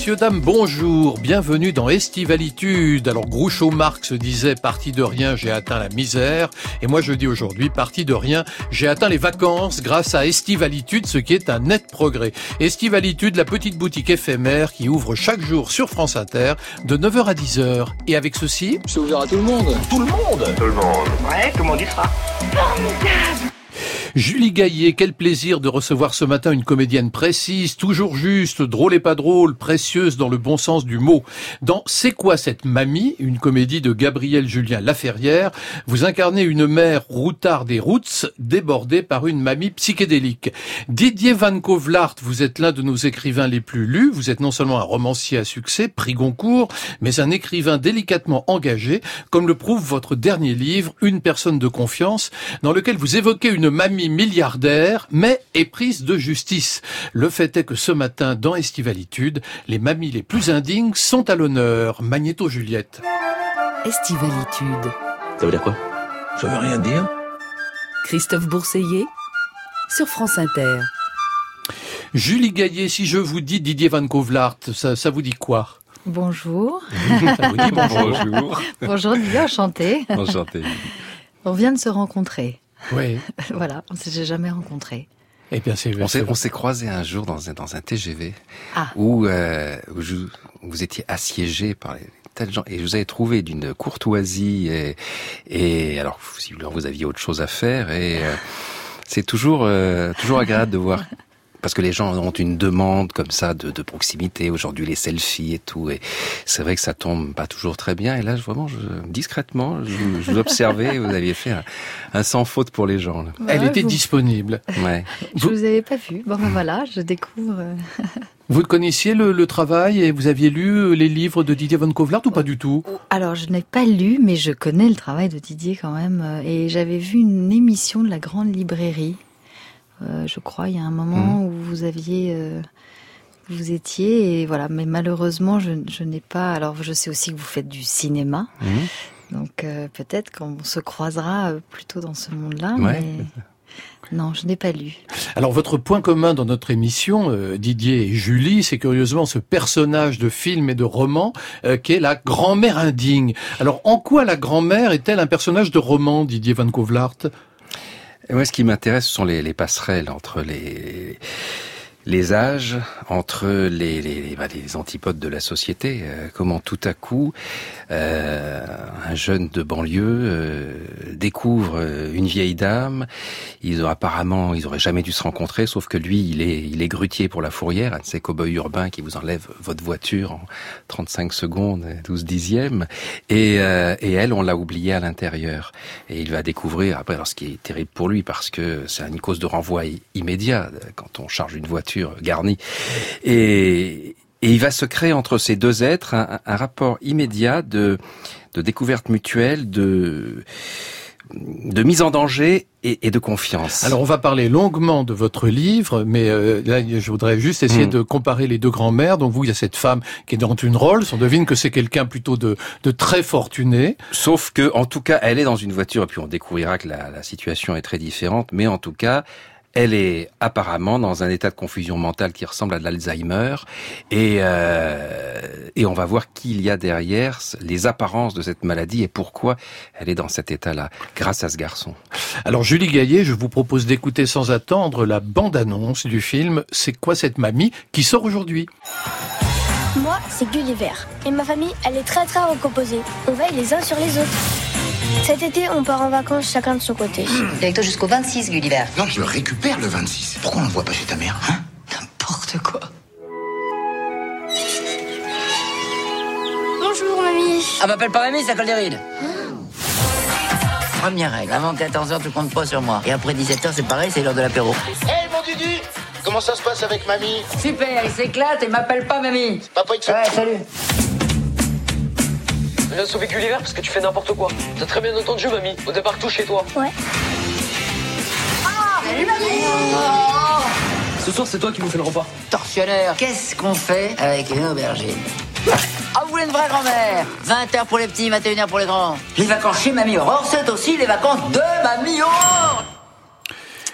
Messieurs, dames, bonjour. Bienvenue dans Estivalitude. Alors, Groucho Marx disait parti de rien, j'ai atteint la misère. Et moi, je dis aujourd'hui, parti de rien, j'ai atteint les vacances grâce à Estivalitude, ce qui est un net progrès. Estivalitude, la petite boutique éphémère qui ouvre chaque jour sur France Inter de 9h à 10h. Et avec ceci. C'est ouvert à tout le monde. Tout le monde. Tout le monde. Ouais, tout le monde y sera. Formidable Julie Gaillet, quel plaisir de recevoir ce matin une comédienne précise, toujours juste, drôle et pas drôle, précieuse dans le bon sens du mot. Dans C'est quoi cette mamie, une comédie de Gabriel Julien Laferrière, vous incarnez une mère routard des roots, débordée par une mamie psychédélique. Didier Van Kovlart, vous êtes l'un de nos écrivains les plus lus, vous êtes non seulement un romancier à succès, prix Goncourt, mais un écrivain délicatement engagé, comme le prouve votre dernier livre, Une personne de confiance, dans lequel vous évoquez une mamie milliardaire, mais éprise de justice. Le fait est que ce matin, dans Estivalitude, les mamies les plus indignes sont à l'honneur. Magnéto Juliette. Estivalitude. Ça veut dire quoi? Ça veut rien dire. Christophe Bourseiller sur France Inter. Julie Gaillet, si je vous dis Didier Van Kovlart, ça, ça vous dit quoi? Bonjour. ça vous dit bonjour. bonjour Didier, enchanté. Enchanté. On vient de se rencontrer. Oui. voilà, on s'est jamais rencontrés. Eh bien, c'est on s'est, on s'est croisé un jour dans un, dans un TGV ah. où, euh, où, je, où, vous étiez assiégé par les tas de gens et je vous avais trouvé d'une courtoisie et, et alors visiblement vous aviez autre chose à faire et euh, c'est toujours euh, toujours agréable de voir parce que les gens ont une demande comme ça de, de proximité. Aujourd'hui les selfies et tout. Et c'est vrai que ça tombe pas toujours très bien. Et là vraiment je, discrètement je, je vous observais vous aviez fait un, un, sans faute pour les gens là. elle était vous... disponible. Ouais. Je vous... vous avais pas vu bon ben voilà je découvre. Vous connaissiez le, le, travail et vous aviez lu les livres de Didier Van Kovlart ou pas du tout? Alors, je n'ai pas lu, mais je connais le travail de Didier quand même. Et j'avais vu une émission de la Grande Librairie euh, je crois, il y a un moment mmh. où vous aviez, euh, vous étiez, et voilà. Mais malheureusement, je, je n'ai pas. Alors, je sais aussi que vous faites du cinéma, mmh. donc euh, peut-être qu'on se croisera plutôt dans ce monde-là. Ouais. Mais... Non, je n'ai pas lu. Alors votre point commun dans notre émission, euh, Didier et Julie, c'est curieusement ce personnage de film et de roman euh, qui est la grand-mère indigne. Alors en quoi la grand-mère est-elle un personnage de roman, Didier Van Kovlart moi, ce qui m'intéresse, ce sont les, les, passerelles entre les, les âges, entre les, les, antipodes de la société. Euh, comment tout à coup, euh, un jeune de banlieue euh, découvre une vieille dame. Ils ont apparemment, ils auraient jamais dû se rencontrer, sauf que lui, il est, grutier pour la fourrière, un de ces cow-boys urbains qui vous enlève votre voiture en 35 secondes, 12 dixièmes. Et, et elle, on l'a oubliée à l'intérieur. Et il va découvrir, après, alors ce qui est terrible pour lui, parce que c'est une cause de renvoi immédiat quand on charge une voiture garnie. Et, et il va se créer entre ces deux êtres un, un rapport immédiat de, de découverte mutuelle, de de mise en danger et, et, de confiance. Alors on va parler longuement de votre livre, mais euh, là je voudrais juste essayer mmh. de comparer les deux grands-mères. Donc vous, il y a cette femme qui est dans une Rolls. On devine que c'est quelqu'un plutôt de, de, très fortuné. Sauf que, en tout cas, elle est dans une voiture et puis on découvrira que la, la situation est très différente. Mais en tout cas, elle est apparemment dans un état de confusion mentale qui ressemble à de l'Alzheimer et, euh, et on va voir qu'il y a derrière les apparences de cette maladie et pourquoi elle est dans cet état-là grâce à ce garçon. Alors Julie Gaillet, je vous propose d'écouter sans attendre la bande-annonce du film C'est quoi cette mamie qui sort aujourd'hui? Moi, c'est Gulliver et ma famille, elle est très très recomposée. On veille les uns sur les autres. Cet été, on part en vacances chacun de son côté. T'es avec toi jusqu'au 26, Gulliver. Non, je le récupère le 26. Pourquoi on le voit pas chez ta mère, hein? N'importe quoi. Bonjour, mamie. Ah, m'appelle pas mamie, ça colle des rides. Première règle, avant 14h, tu comptes pas sur moi. Et après 17h, c'est pareil, c'est l'heure de l'apéro. Hé, hey, mon Dudu Comment ça se passe avec mamie? Super, il s'éclate et m'appelle pas mamie. Papa, il te fait... Ouais, salut. Viens sauver Gulliver parce que tu fais n'importe quoi. T'as très bien entendu, mamie. Au départ, tout chez toi. Ouais. Ah, salut, mamie oh Ce soir, c'est toi qui nous fais le repas. Tortionnaire, qu'est-ce qu'on fait avec une aubergine ah, vous voulez une vraie grand-mère 20h pour les petits, 21h pour les grands. Les vacances chez Mamie Aurore, c'est aussi les vacances de Mamie Aurore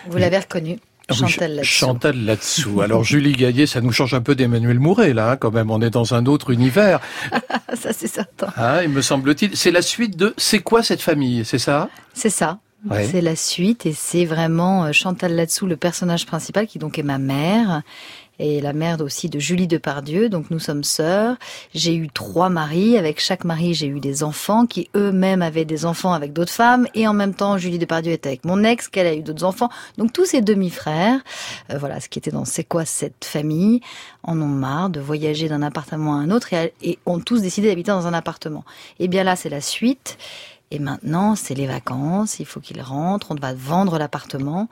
Vous l'avez reconnu Chantal là-dessous. Chantal là-dessous. Alors Julie Gaillet, ça nous change un peu d'Emmanuel Mouret là, hein, quand même. On est dans un autre univers. ça c'est certain. Ah, il me semble-t-il. C'est la suite de C'est quoi cette famille C'est ça? C'est ça. Ouais. C'est la suite et c'est vraiment euh, Chantal là-dessous, le personnage principal qui donc est ma mère et la mère aussi de Julie Depardieu. Donc nous sommes sœurs. J'ai eu trois maris. Avec chaque mari, j'ai eu des enfants qui eux-mêmes avaient des enfants avec d'autres femmes. Et en même temps, Julie Depardieu était avec mon ex, qu'elle a eu d'autres enfants. Donc tous ces demi-frères, euh, voilà, ce qui était dans C'est quoi cette famille, en ont marre de voyager d'un appartement à un autre et, ont tous décidé d'habiter dans un appartement. Et bien là, c'est la suite. Et maintenant, c'est les vacances, il faut qu'ils rentrent, on va vendre l'appartement.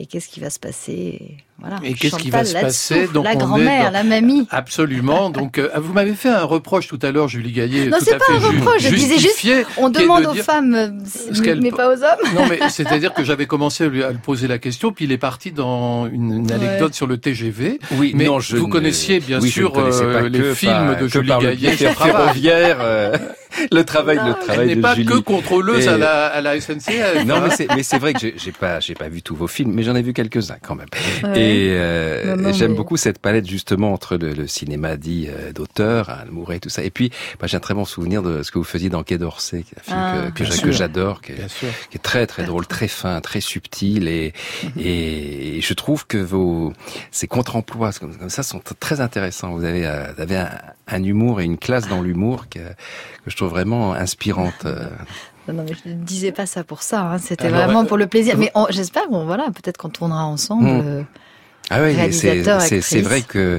Et qu'est-ce qui va se passer Voilà. Et qu'est-ce qui va se passer Donc, La grand-mère, dans- la mamie. Absolument. Donc, euh, vous m'avez fait un reproche tout à l'heure, Julie Gaillet. Non, c'est pas un reproche, je disais juste, justifié, On demande de aux dire- femmes, euh, Ce qu'elle- mais pas aux hommes. Non, mais c'est-à-dire que j'avais commencé à lui, à lui poser la question, puis il est parti dans une, une anecdote sur le TGV. Oui, Mais non, je vous ne- connaissiez bien oui, sûr euh, les que films par- de Julie le Gaillet. ferroviaire, euh, le travail, le Elle travail n'est de pas Julie. que contrôleuse Et- à, la, à la SNCF. Non, hein. mais c'est, vrai que j'ai, j'ai pas, j'ai pas vu tous vos films, mais j'en ai vu quelques-uns quand même. Ouais. Et euh, j'aime mais- beaucoup cette palette justement entre le, le cinéma dit euh, d'auteur, hein, le Mouret, tout ça. Et puis, moi, j'ai un très bon souvenir de ce que vous faisiez dans Quai d'Orsay, un film Ah, que, j'adore, qui est, qui très très drôle, très fin, très subtil et et je trouve que vos ces contre-emplois comme, comme ça sont très intéressants. Vous avez euh, vous avez un, un humour et une classe dans l'humour que que je trouve vraiment inspirante. euh. Non, non, mais je ne disais pas ça pour ça. hein, C'était Alors, vraiment euh, pour le plaisir. Mais on- j'espère qu'on voilà, peut-être qu'on tournera ensemble. Hmm. euh, Ah oui, c'est c'est c'est vrai que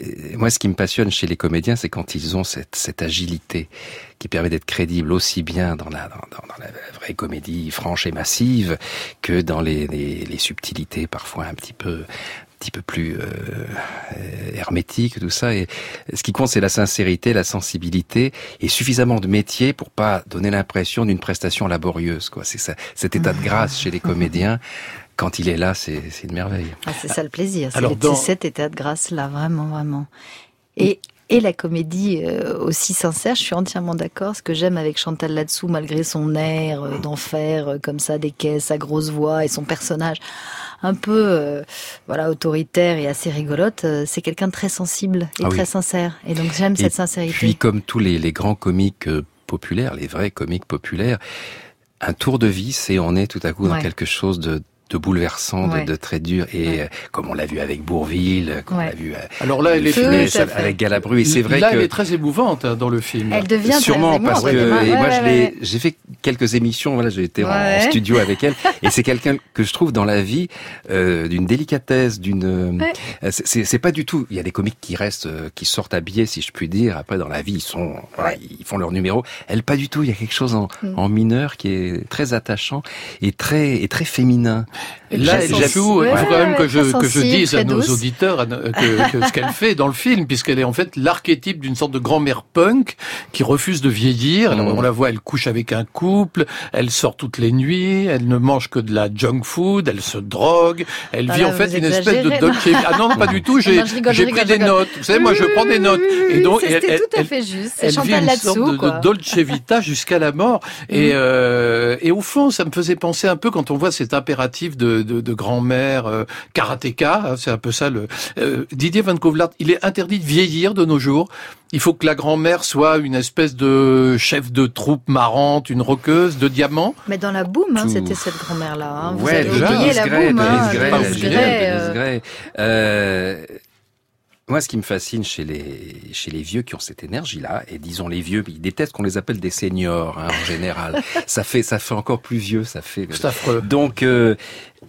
euh, moi ce qui me passionne chez les comédiens c'est quand ils ont cette cette agilité qui permet d'être crédible aussi bien dans la dans, dans- dans la vraie comédie franche et massive que dans les les, les subtilités parfois un petit peu petit peu plus euh, euh, hermétiques tout ça et ce qui compte c'est la sincérité la sensibilité et suffisamment de métier pour pas donner l'impression d'une prestation laborieuse quoi c'est ça cet état de grâce chez les comédiens quand il est là c'est c'est une merveille ah, c'est ça le plaisir. C'est Alors, les- dans- c'est cet état de grâce là, vraiment, vraiment. Et et la comédie euh, aussi sincère, je suis entièrement d'accord. Ce que j'aime avec Chantal là-dessous, malgré son air euh, d'enfer, euh, comme ça, des caisses, sa grosse voix et son personnage un peu euh, voilà autoritaire et assez rigolote, c'est quelqu'un de très sensible et Ah oui. très sincère. Et donc j'aime Et cette sincérité. Puis, comme tous les, les grands comiques populaires, les vrais comiques populaires, un tour de vis et on est tout à coup dans quelque chose de, de bouleversant, Ouais. de, de très dur. Et Ouais. euh, comme on l'a vu avec Bourville, comme Ouais. on l'a vu euh, Alors là, elle est à Funès, avec Galabru. Et c'est vrai là, que elle est très émouvante hein, dans le film. Elle devient très Sûrement émouvante, parce que ouais, et moi j'ai fait quelques émissions voilà j'ai été en- studio avec elle et c'est quelqu'un que je trouve dans la vie euh, d'une délicatesse d'une euh, Ouais. c'est- pas du tout il y a des comiques qui restent euh, qui sortent habillés si je puis dire après dans la vie ils sont voilà, ils font leur numéro elle pas du tout il y a quelque chose en, Mm. en mineur qui est très attachant et très et très féminin là, elle joue, il faut quand même que je, que je dise à nos douce. auditeurs no- que, que ce qu'elle fait dans le film, puisqu'elle est en fait l'archétype d'une sorte de grand-mère punk qui refuse de vieillir. Alors, Mm. on la voit, elle couche avec un couple, elle sort toutes les nuits, elle ne mange que de la junk food, elle se drogue, elle Ah vit là, en fait une espèce de Dolce Ah non, pas du tout, j'ai pris des notes. Vous savez, moi, je prends des notes. Et donc, elle- c'était elle- tout à elle- fait juste. Elle vit une sorte de, Dolce Vita jusqu'à la mort. Et, euh, et au fond, ça me faisait penser un peu quand on voit cet impératif de, de, de grand-mère euh, karatéka. hein, c'est un peu ça. Le euh, Didier Van Kovlart, il est interdit de vieillir de nos jours. Il faut que la grand-mère soit une espèce de chef de troupe marrante, une roqueuse de diamants. Mais dans la boum, hein, c'était cette grand-mère-là. Hein. Vous ouais, avez déjà, oublié la boum, hein, euh. Euh, moi, ce qui me fascine chez les chez les vieux qui ont cette énergie-là, et disons les vieux, ils détestent qu'on les appelle des seniors hein, en général. ça fait ça fait encore plus vieux, ça fait. C'est affreux. Donc euh,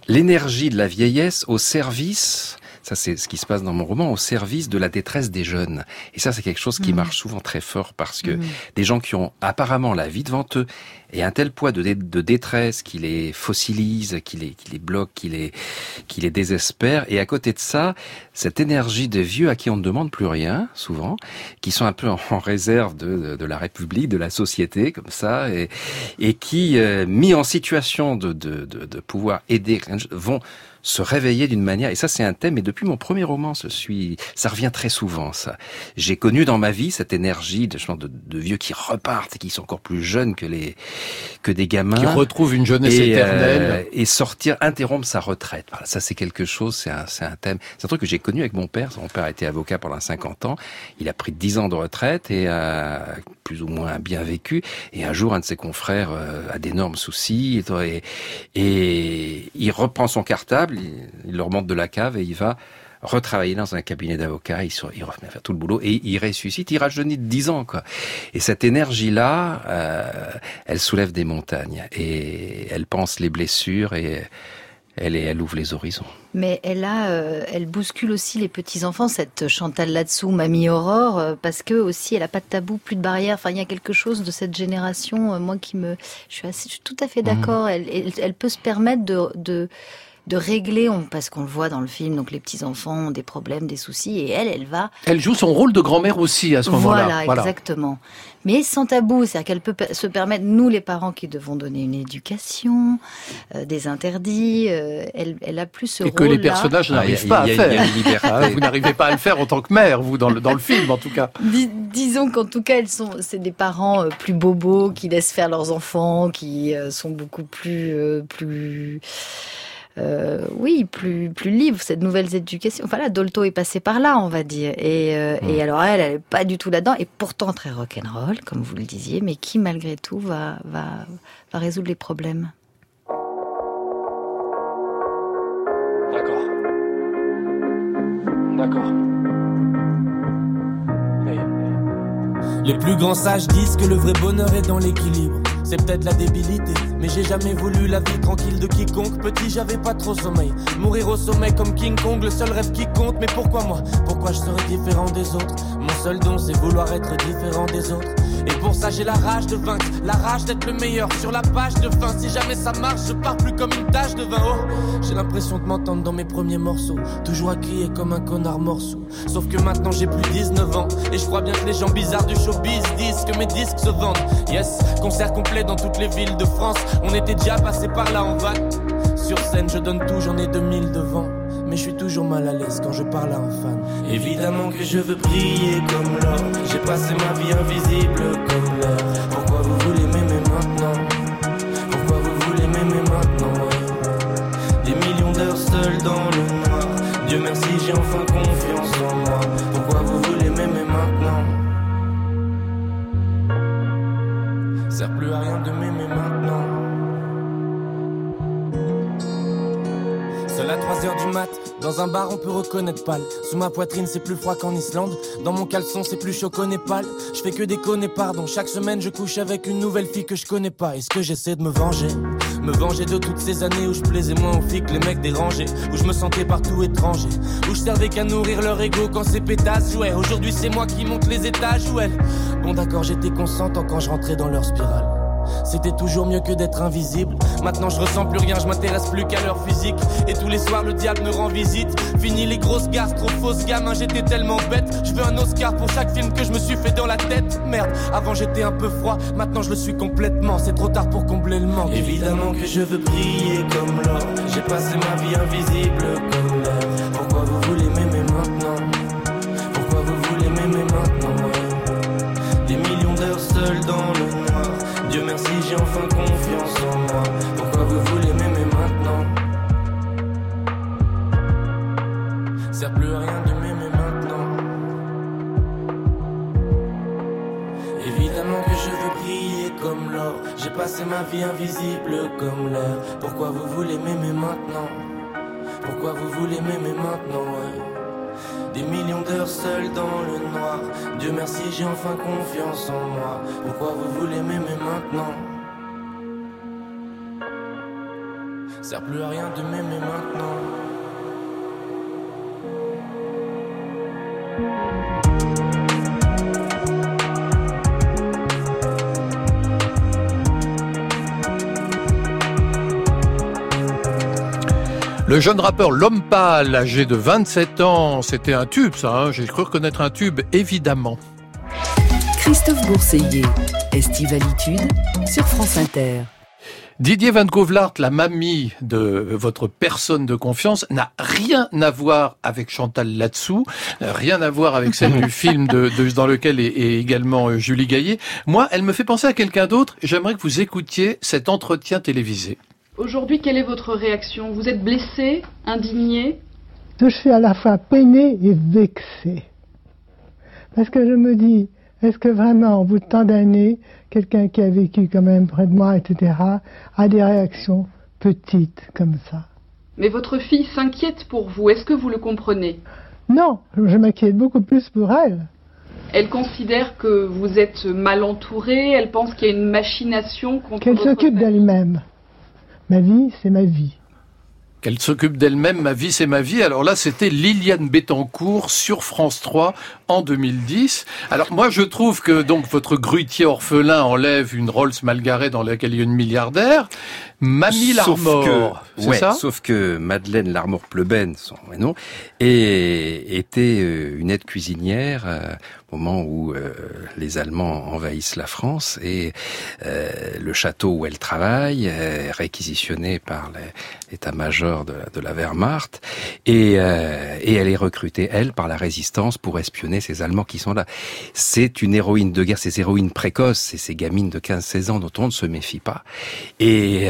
l'énergie de la vieillesse au service. Ça, c'est ce qui se passe dans mon roman, au service de la détresse des jeunes. Et ça, c'est quelque chose qui Mhm. marche souvent très fort parce que Mhm. des gens qui ont apparemment la vie devant eux et un tel poids de, dé- de détresse qui les fossilise, qui les, qui les bloque, qui les, qui les désespère. Et à côté de ça, cette énergie de vieux à qui on ne demande plus rien, souvent, qui sont un peu en, réserve de, de, la République, de la société, comme ça, et, et qui, euh, mis en situation de, de, de, pouvoir aider, vont se réveiller d'une manière. Et ça, c'est un thème. Et depuis mon premier roman, je suis, ça revient très souvent. Ça, j'ai connu dans ma vie cette énergie de, de, de vieux qui repartent et qui sont encore plus jeunes que les que des gamins, qui retrouvent une jeunesse et, éternelle euh, et sortir, interrompre sa retraite. Voilà, ça, c'est quelque chose. C'est un, c'est un thème. C'est un truc que j'ai connu avec mon père. Mon père a été avocat pendant 50 ans. Il a pris 10 ans de retraite et a plus ou moins bien vécu. Et un jour, un de ses confrères euh, a d'énormes soucis et, et, il reprend son cartable, il, il, le remonte de la cave et il va retravailler dans un cabinet d'avocat, il, il à faire tout le boulot et il ressuscite, il rajeunit de 10 ans. Quoi. Et cette énergie-là, euh, elle soulève des montagnes et elle pense les blessures et elle, elle ouvre les horizons. Mais elle a, euh, elle bouscule aussi les petits enfants, cette Chantal là-dessous, Mamie Aurore, euh, parce que aussi elle a pas de tabou, plus de barrières. Enfin, il y a quelque chose de cette génération, euh, moi qui me, je suis, assez, je suis tout à fait d'accord. Mmh. Elle, elle, elle, peut se permettre de, de de régler, parce qu'on le voit dans le film, donc les petits enfants ont des problèmes, des soucis, et elle, elle va. Elle joue son rôle de grand-mère aussi à ce moment-là. Voilà, voilà, exactement. Mais sans tabou, c'est-à-dire qu'elle peut se permettre, nous les parents qui devons donner une éducation, euh, des interdits, euh, elle, elle, a plus ce et rôle. que les personnages n'arrivent pas à faire. Ah, vous n'arrivez pas à le faire en tant que mère, vous dans le dans le film en tout cas. Dis, disons qu'en tout cas, elles sont, c'est des parents euh, plus bobos qui laissent faire leurs enfants, qui euh, sont beaucoup plus plus euh, oui, plus plus libre cette nouvelle éducation. Enfin là, Dolto est passé par là, on va dire. Et, euh, mmh. et alors elle, elle est pas du tout là-dedans, et pourtant très rock'n'roll, comme vous le disiez, mais qui malgré tout va va va résoudre les problèmes. D'accord. D'accord. Les plus grands sages disent que le vrai bonheur est dans l'équilibre. C'est peut-être la débilité, mais j'ai jamais voulu la vie tranquille de quiconque. Petit, j'avais pas trop sommeil. Mourir au sommet comme King Kong, le seul rêve qui compte. Mais pourquoi moi? Pourquoi je serais différent des autres? Mon seul don, c'est vouloir être différent des autres. Et pour ça, j'ai la rage de vaincre, la rage d'être le meilleur. Sur la page de fin, si jamais ça marche, je pars plus comme une tache de vin. Oh, j'ai l'impression de m'entendre dans mes premiers morceaux. Toujours à crier comme un connard morceau. Sauf que maintenant, j'ai plus 19 ans. Et je crois bien que les gens bizarres du showbiz disent que mes disques se vendent. Yes, concert complet dans toutes les villes de France. On était déjà passé par là en van. Sur scène, je donne tout, j'en ai 2000 devant. Mais je suis toujours mal à l'aise quand je parle à un fan. Évidemment que je veux briller comme l'or. J'ai passé ma vie invisible comme l'or. Pourquoi vous voulez m'aimer maintenant? Pourquoi vous voulez m'aimer maintenant? Des millions d'heures seules dans le du mat, dans un bar on peut reconnaître pâle. Sous ma poitrine c'est plus froid qu'en Islande, dans mon caleçon c'est plus chaud qu'au Népal. Je fais que déconner, pardon, chaque semaine je couche avec une nouvelle fille que je connais pas. Est-ce que j'essaie de me venger? Me venger de toutes ces années où je plaisais moins aux filles que les mecs dérangés, où je me sentais partout étranger, où je servais qu'à nourrir leur ego quand ces pétasses jouaient. Aujourd'hui c'est moi qui monte les étages ou elles. Bon d'accord j'étais consentant quand je rentrais dans leur spirale. C'était toujours mieux que d'être invisible. Maintenant je ressens plus rien, je m'intéresse plus qu'à leur physique. Et tous les soirs le diable me rend visite. Fini les grosses gares, trop fausses gamin, j'étais tellement bête. Je veux un Oscar pour chaque film que je me suis fait dans la tête. Merde, avant j'étais un peu froid, maintenant je le suis complètement. C'est trop tard pour combler le manque. Évidemment que je veux briller comme l'or. J'ai passé ma vie invisible comme Passé ma vie invisible comme l'air. Pourquoi vous voulez m'aimer maintenant? Pourquoi vous voulez m'aimer maintenant. Des millions d'heures seules dans le noir. Dieu merci, j'ai enfin confiance en moi. Pourquoi vous voulez m'aimer maintenant? Sert plus à rien de m'aimer maintenant. Le jeune rappeur L'Homme Pâle, âgé de 27 ans, c'était un tube ça, hein j'ai cru reconnaître un tube, évidemment. Christophe Bourseiller, Estivalitude sur France Inter. Didier Van Kovlart, la mamie de votre personne de confiance, n'a rien à voir avec Chantal Latsou, rien à voir avec celle du film de, dans lequel est, est, également euh, Julie Gaillet. Moi, elle me fait penser à quelqu'un d'autre. J'aimerais que vous écoutiez cet entretien télévisé. Aujourd'hui, quelle est votre réaction? Vous êtes blessé, indigné? Je suis à la fois peiné et vexé. Parce que je me dis, est-ce que vraiment, au bout de tant d'années, quelqu'un qui a vécu quand même près de moi, etc., a des réactions petites comme ça? Mais votre fille s'inquiète pour vous, est-ce que vous le comprenez? Non, je m'inquiète beaucoup plus pour elle. Elle considère que vous êtes mal entouré, elle pense qu'il y a une machination contre Qu'elle s'occupe d'elle-même. Ma vie, c'est ma vie. Qu'elle s'occupe d'elle-même, ma vie, c'est ma vie. Alors là, c'était Liliane Bettencourt sur France 3 en 2010. Alors moi, je trouve que donc votre grutier orphelin enlève une Rolls mal garée dans laquelle il y a une milliardaire. Mamie Larmor, c'est ouais, ça? Sauf que Madeleine Larmor Pleben, son nom, et était euh, une aide cuisinière euh, moment où euh, les Allemands envahissent la France et euh, le château où elle travaille est réquisitionné par l'état-major de, la Wehrmacht et, euh, et elle est recrutée elle par la résistance pour espionner ces Allemands qui sont là. C'est une héroïne de guerre, ces héroïnes précoces, c'est ces gamines de 15-16 ans dont on ne se méfie pas et,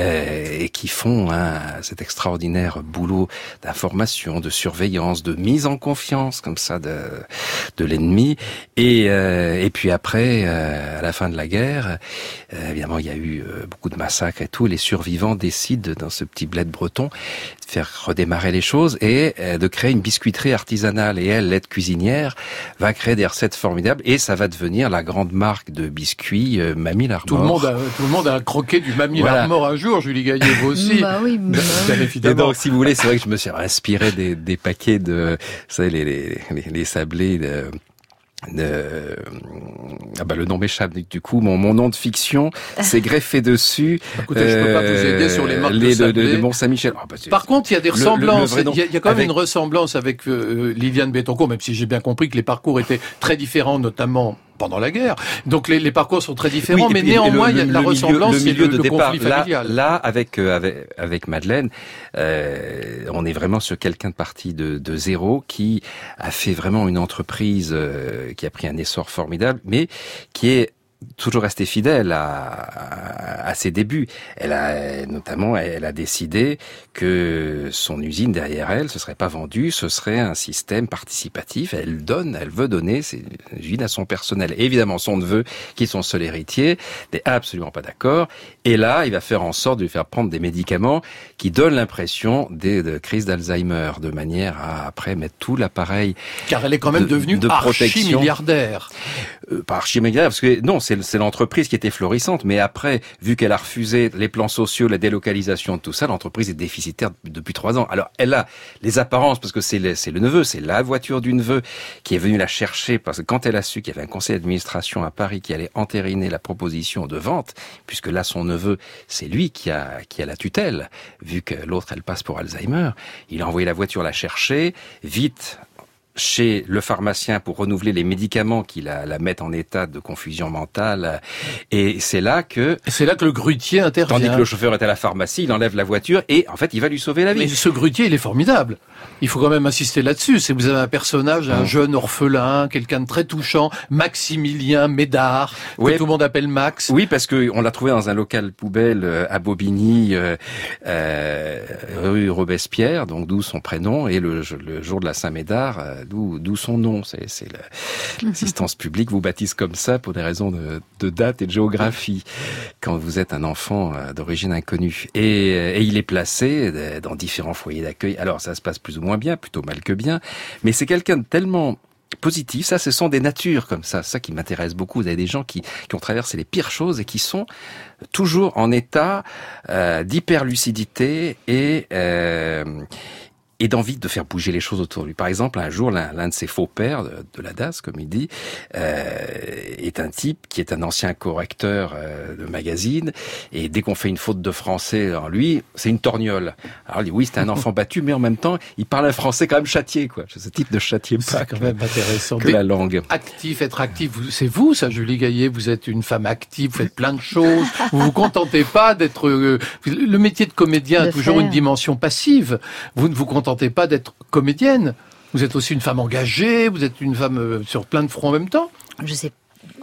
et qui font hein, cet extraordinaire boulot d'information, de surveillance, de mise en confiance comme ça de, de l'ennemi. Et, euh, et puis après, euh, à la fin de la guerre, euh, évidemment, il y a eu euh, beaucoup de massacres et tout. Les survivants décident dans ce petit bled breton de faire redémarrer les choses et euh, de créer une biscuiterie artisanale. Et elle, l'aide cuisinière, va créer des recettes formidables et ça va devenir la grande marque de biscuits euh, Mamie Larmor. Tout le monde a, tout le monde a croqué du Mamie voilà. Larmor un jour, Julie Gaillet, vous aussi. bah oui, bah évidemment. Et donc, si vous voulez, c'est vrai que je me suis inspiré des, des paquets de, vous savez, les, les, les, les sablés de, de... Ah bah le nom m'échappe du coup mon, mon nom de fiction c'est greffé dessus Bah, Écoutez, je peux pas vous aider sur les marques Euh, les de, de, de, sablés. de Mont Saint-Michel Ah bah, Par contre, il y a des ressemblances. il, y a, il y a quand même Avec- une ressemblance avec euh, Liliane Bettencourt, même si j'ai bien compris que les parcours étaient très différents, notamment pendant la guerre. Donc les, les parcours sont très différents, Oui, mais néanmoins, il y a le- la milieu- ressemblance, c'est milieu le, de le départ. Là, familial. là, avec, euh, avec avec Madeleine, euh, on est vraiment sur quelqu'un de parti de, de zéro qui a fait vraiment une entreprise euh, qui a pris un essor formidable, mais qui est toujours restée fidèle à, à, à ses débuts. Elle a notamment, elle a décidé que son usine derrière elle, ce serait pas vendu, ce serait un système participatif. Elle donne, elle veut donner ses usines à son personnel. Et évidemment, son neveu, qui est son seul héritier, n'est absolument pas d'accord. Et là, il va faire en sorte de lui faire prendre des médicaments qui donnent l'impression des de crises d'Alzheimer, de manière à après mettre tout l'appareil Car elle est quand même de- devenue de protection. archi-milliardaire. euh, pas archimégalaire, parce que non, c'est c'est l'entreprise qui était florissante, mais après, vu qu'elle a refusé les plans sociaux, la délocalisation, tout ça, l'entreprise est déficitaire depuis trois ans. Alors, elle a les apparences, parce que c'est le, neveu, c'est la voiture du neveu qui est venu la chercher, parce que quand elle a su qu'il y avait un conseil d'administration à Paris qui allait entériner la proposition de vente, puisque là, son neveu, c'est lui qui a la tutelle, vu que l'autre, elle passe pour Alzheimer, il a envoyé la voiture la chercher, vite, chez le pharmacien pour renouveler les médicaments qui la, la mettent en état de confusion mentale. Et c'est là que, C'est là que le grutier intervient. tandis que le chauffeur est à la pharmacie, il enlève la voiture et en fait, il va lui sauver la Mais vie. ce grutier, il est formidable. Il faut quand même insister là-dessus. C'est que vous avez un personnage, un Mm. jeune orphelin, quelqu'un de très touchant, Maximilien Médard, que Ouais. tout le monde appelle Max. Oui, parce que on l'a trouvé dans un local poubelle euh, à Bobigny, euh, euh, rue Robespierre, donc d'où son prénom, et le, le jour de la Saint-Médard, euh, d'où son nom. C'est l'assistance publique vous baptise comme ça pour des raisons de, de date et de géographie quand vous êtes un enfant euh, d'origine inconnue. Et, euh, et il est placé euh, dans différents foyers d'accueil. Alors ça se passe plus ou moins bien, plutôt mal que bien, mais c'est quelqu'un de tellement positif. Ça, ce sont des natures comme ça. Ça qui m'intéresse beaucoup. Vous avez des gens qui, qui ont traversé les pires choses et qui sont toujours en état euh, d'hyperlucidité et euh, et d'envie de faire bouger les choses autour de lui. Par exemple, un jour, l'un de ses faux pères de, de, la DAS, comme il dit, euh, est un type qui est un ancien correcteur euh, de magazine, et dès qu'on fait une faute de français en lui, c'est une torgnole. Alors il dit oui, c'est un enfant battu, mais en même temps, il parle un français quand même châtié, quoi. Ce type de châtié pas quand même intéressant. que la langue. Actif, être actif, c'est vous, ça, Julie Gaillet. Vous êtes une femme active, vous faites plein de choses. vous vous contentez pas d'être euh, le métier de comédien a toujours une dimension passive. Vous ne vous contentez pas d'être comédienne. Vous êtes aussi une femme engagée, vous êtes une femme euh, sur plein de fronts en même temps. Je sais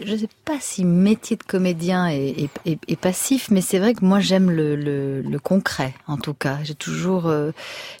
je sais pas si métier de comédien est, est, est, passif, mais c'est vrai que moi j'aime le, le, le, concret. En tout cas, j'ai toujours, euh,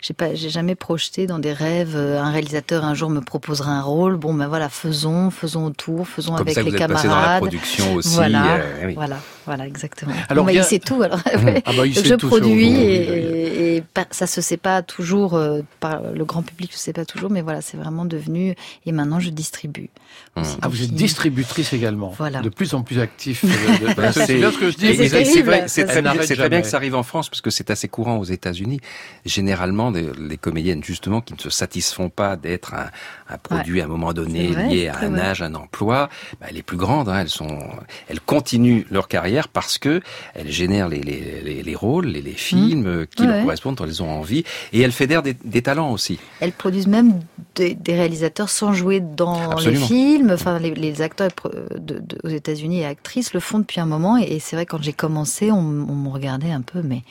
j'ai pas, j'ai jamais projeté dans des rêves. Euh, un réalisateur un jour me proposera un rôle. Bon, ben voilà, faisons, faisons autour, faisons Comme avec ça, les vous êtes camarades. Passé dans la production aussi. Voilà, euh, oui. voilà, voilà, exactement. Alors, bon, bah, il sait tout. Alors, ah bah, il je sait tout produis sur et, et, ça se sait pas toujours euh, par le grand public, je sais pas toujours, mais voilà, c'est vraiment devenu. Et maintenant, je distribue. aussi Ah, vous êtes distributrice également. Voilà. De plus en plus actif. de- Bah, c'est bien ce que je dis. c'est vrai, très, bien, très que ça arrive en France parce que c'est assez courant aux États-Unis. Généralement, des- les comédiennes justement qui ne se satisfont pas d'être un, un produit à un moment donné vrai, lié à un vrai. âge, un emploi, bah, les plus grandes, hein, elles sont, elles continuent leur carrière parce que elles génèrent les, les, les, les rôles, les, les films euh, qui leur Ouais. correspondent, dont elles ont envie, et elles fédèrent des, des talents aussi. Elles produisent même des, des réalisateurs sans jouer dans Absolument. les films. Enfin, les, les acteurs de, de- aux États-Unis et actrices le font depuis un moment. Et, et c'est vrai, quand j'ai commencé, on, on me regardait un peu, mais.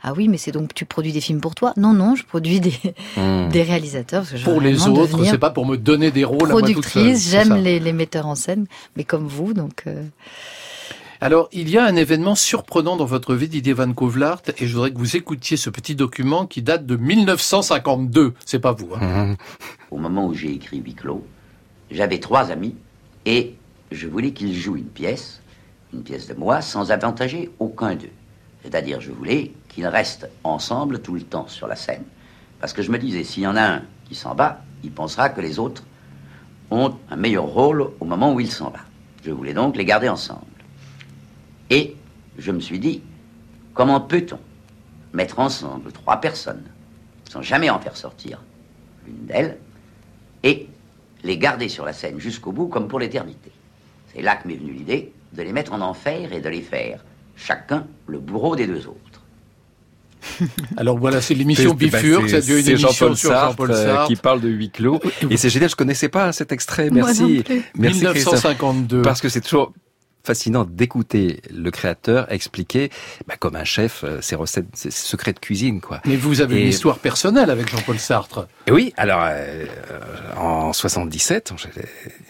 Ah oui, mais c'est donc tu produis des films pour toi? Non, non, je produis des, Mmh. des réalisateurs. Parce que Pour les autres, c'est pas pour me donner des rôles productrice. J'aime les metteurs en scène, mais comme vous, donc. euh, Alors, il y a un événement surprenant dans votre vie, Didier Van Kovlart, et je voudrais que vous écoutiez ce petit document qui date de 1952. C'est pas vous, hein. Mmh. Au moment où j'ai écrit Huis clos, j'avais trois amis et je voulais qu'ils jouent une pièce, une pièce de moi, sans avantager aucun d'eux. C'est-à-dire, je voulais qu'ils restent ensemble tout le temps sur la scène. Parce que je me disais, s'il y en a un qui s'en va, il pensera que les autres ont un meilleur rôle au moment où il s'en va. Je voulais donc les garder ensemble. Et je me suis dit, comment peut-on mettre ensemble trois personnes sans jamais en faire sortir l'une d'elles et les garder sur la scène jusqu'au bout comme pour l'éternité? C'est là que m'est venue l'idée de les mettre en enfer et de les faire chacun le bourreau des deux autres. Alors voilà, c'est l'émission C'est- bah, Bifurque, c'est- une émission Jean-Paul sur Sartre, Jean-Paul euh, Sartre. qui parle de huis clos. Et c'est génial, je connaissais pas cet extrait. Moi Merci. non plus. Merci Christophe. 1952. Parce que c'est toujours fascinant d'écouter le créateur expliquer, bah, comme un chef, euh, ses recettes, ses secrets de cuisine, quoi. Mais vous avez Et- une histoire personnelle avec Jean-Paul Sartre. Et oui, alors euh, en 77,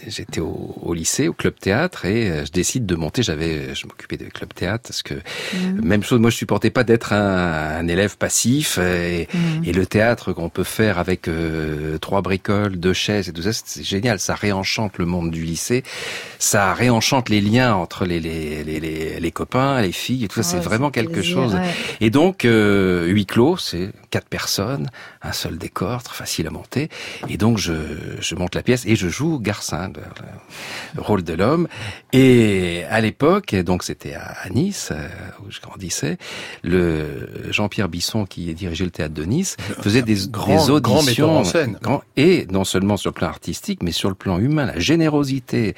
j'étais- au, au lycée, au club théâtre, et euh, je décide de monter. J'avais, je m'occupais de club théâtre parce que même chose. Moi, je supportais pas d'être un, un élève passif, euh, et, et le théâtre qu'on peut faire avec euh, trois bricoles, deux chaises et tout ça, c'est génial. Ça réenchante le monde du lycée, ça réenchante les liens entre les les, les, les, les copains, les filles, et tout ça. Ouais, c'est vraiment quelque plaisir, chose. ouais. Et donc, euh, huis clos, c'est quatre personnes, un seul décor, très facile à monter. Et donc, je, je monte la pièce et je joue Garcin, le, le rôle de l'homme. Et à l'époque, donc c'était à, à Nice, euh, où je grandissais, le Jean-Pierre Bisson, qui dirigeait le théâtre de Nice, faisait des, Grand- des grand metteur auditions. en scène. grand- et non seulement sur le plan artistique, mais sur le plan humain, la générosité.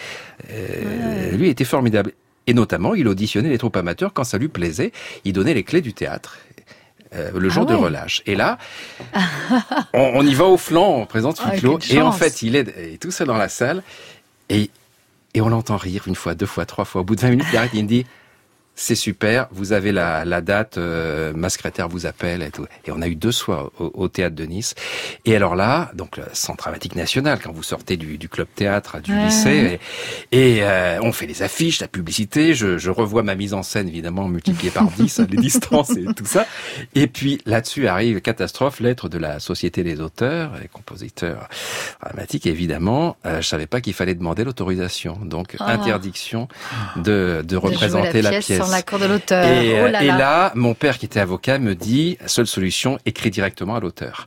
euh, Lui était formidable. Et notamment, il auditionnait les troupes amateurs quand ça lui plaisait. Il donnait les clés du théâtre. Euh, le Ah jour de relâche. Et là, on, on y va au flanc, on présente Ah, quelle Et en fait, il est, il est tout seul dans la salle. Et, et on l'entend rire une fois, deux fois, trois fois. Au bout de 20 minutes, il arrête, il me dit, c'est super, vous avez la, la date, euh, ma secrétaire vous appelle et tout. Et on a eu deux soirs au, au théâtre de Nice. Et alors là, donc le Centre dramatique national, quand vous sortez du, du club théâtre, du Ouais. lycée, et, et, euh, on fait les affiches, la publicité, je, je revois ma mise en scène évidemment multipliée par 10, les distances et tout ça. Et puis là-dessus arrive catastrophe, lettre de la Société des auteurs et compositeurs dramatiques. Évidemment, euh, je savais pas qu'il fallait demander l'autorisation, donc Ah. interdiction de, de représenter la pièce, pièce. Sans l'accord de l'auteur. Et, oh euh, là et là. là, mon père qui était avocat me dit, seule solution, écris directement à l'auteur.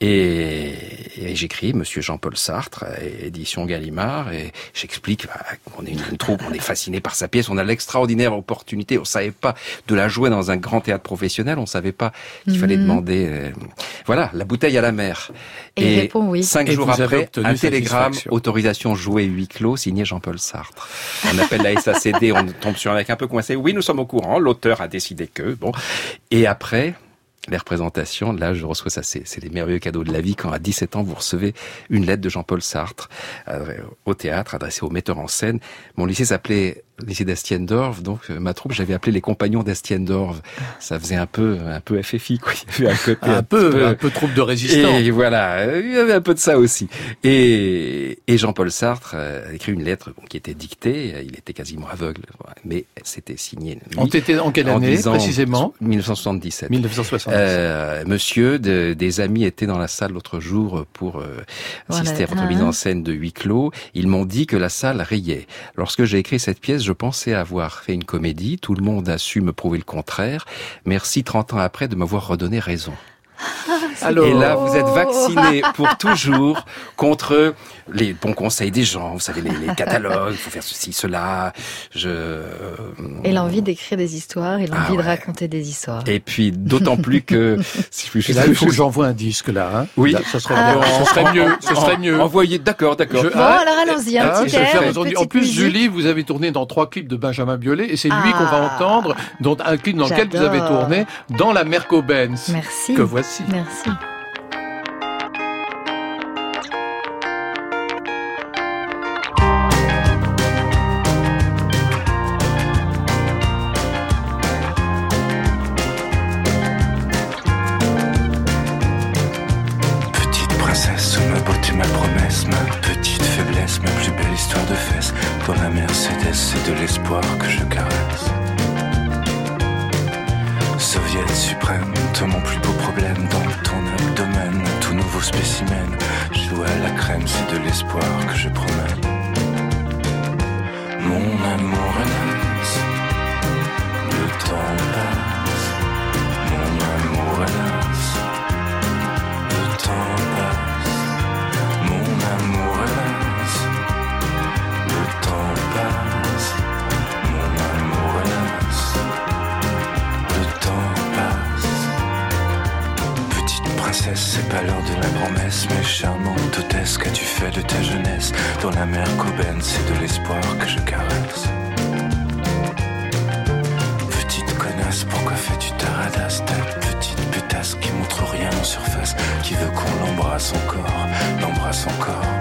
Et, et j'écris Monsieur Jean-Paul Sartre, édition Gallimard, et j'explique bah, qu'on est une, troupe, on est fasciné par sa pièce, on a l'extraordinaire opportunité, on savait pas de la jouer dans un grand théâtre professionnel, on savait pas qu'il fallait Mhm. demander, euh, voilà, la bouteille à la mer. Et il répond oui. cinq Et jours après, un télégramme, autorisation jouer huis clos, signé Jean-Paul Sartre. On appelle la SACD, on tombe sur un mec un peu coincé. Oui, nous sommes au courant, l'auteur a décidé que, bon. Et après, les représentations, là, je reçois ça, c'est les merveilleux cadeaux de la vie quand à 17 ans, vous recevez une lettre de Jean-Paul Sartre euh, au théâtre, adressée au metteur en scène. Mon lycée s'appelait lycée d'Astiendorf, donc euh, ma troupe, j'avais appelé les compagnons d'Astiendorf. Ça faisait un peu, un peu FFI, quoi. Il y avait un côté Un peu, petit un peu troupe de résistants. et voilà, il y avait un peu de ça aussi. Et, et Jean-Paul Sartre euh, a écrit une lettre bon, qui était dictée, il était quasiment aveugle, mais c'était signé. lui, On était en quelle en année, disant- précisément? 1977. 1970. Euh, monsieur, de- des amis étaient dans la salle l'autre jour pour euh, assister Voilà. à votre mise Ah. en scène de huis clos. Ils m'ont dit que la salle riait. Lorsque j'ai écrit cette pièce, je pensais avoir fait une comédie. Tout le monde a su me prouver le contraire. Merci 30 ans après de m'avoir redonné raison. Alors, Et là, vous êtes vacciné pour toujours contre les bons conseils des gens. Vous savez, les, les catalogues, il faut faire ceci, cela. Je... Et l'envie d'écrire des histoires et l'envie Ah de raconter des histoires. Et puis, d'autant plus que... Si je puis Et juste- là, il faut que j'envoie un disque, là. Hein Oui. Là, ça serait, Ah. ce serait mieux. Ce serait mieux. Envoyez, d'accord, d'accord. Je- Bon, Ah, alors allons-y, un Ah, petit air, En plus, musique. Julie, vous avez tourné dans trois clips de Benjamin Biolay, et c'est lui qu'on va Ah. entendre, dont un clip dans lequel vous avez tourné dans la Merco-Benz. Merci. Que voici. Merci. L'embrasse encore, l'embrasse encore.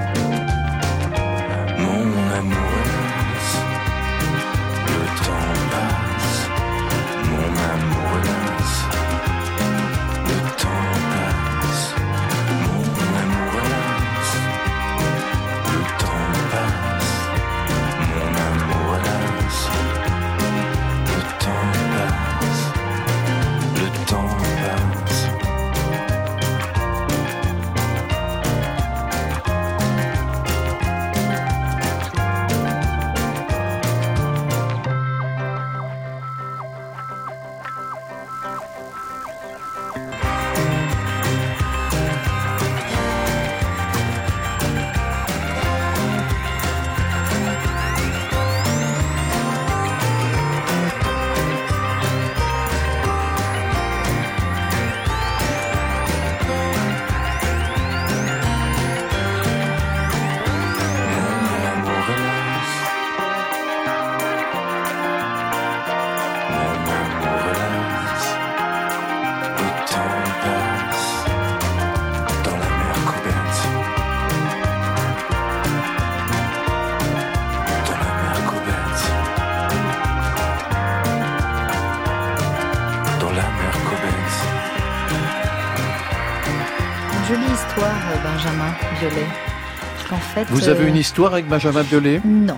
Vous avez une histoire avec Benjamin Biolay? Non.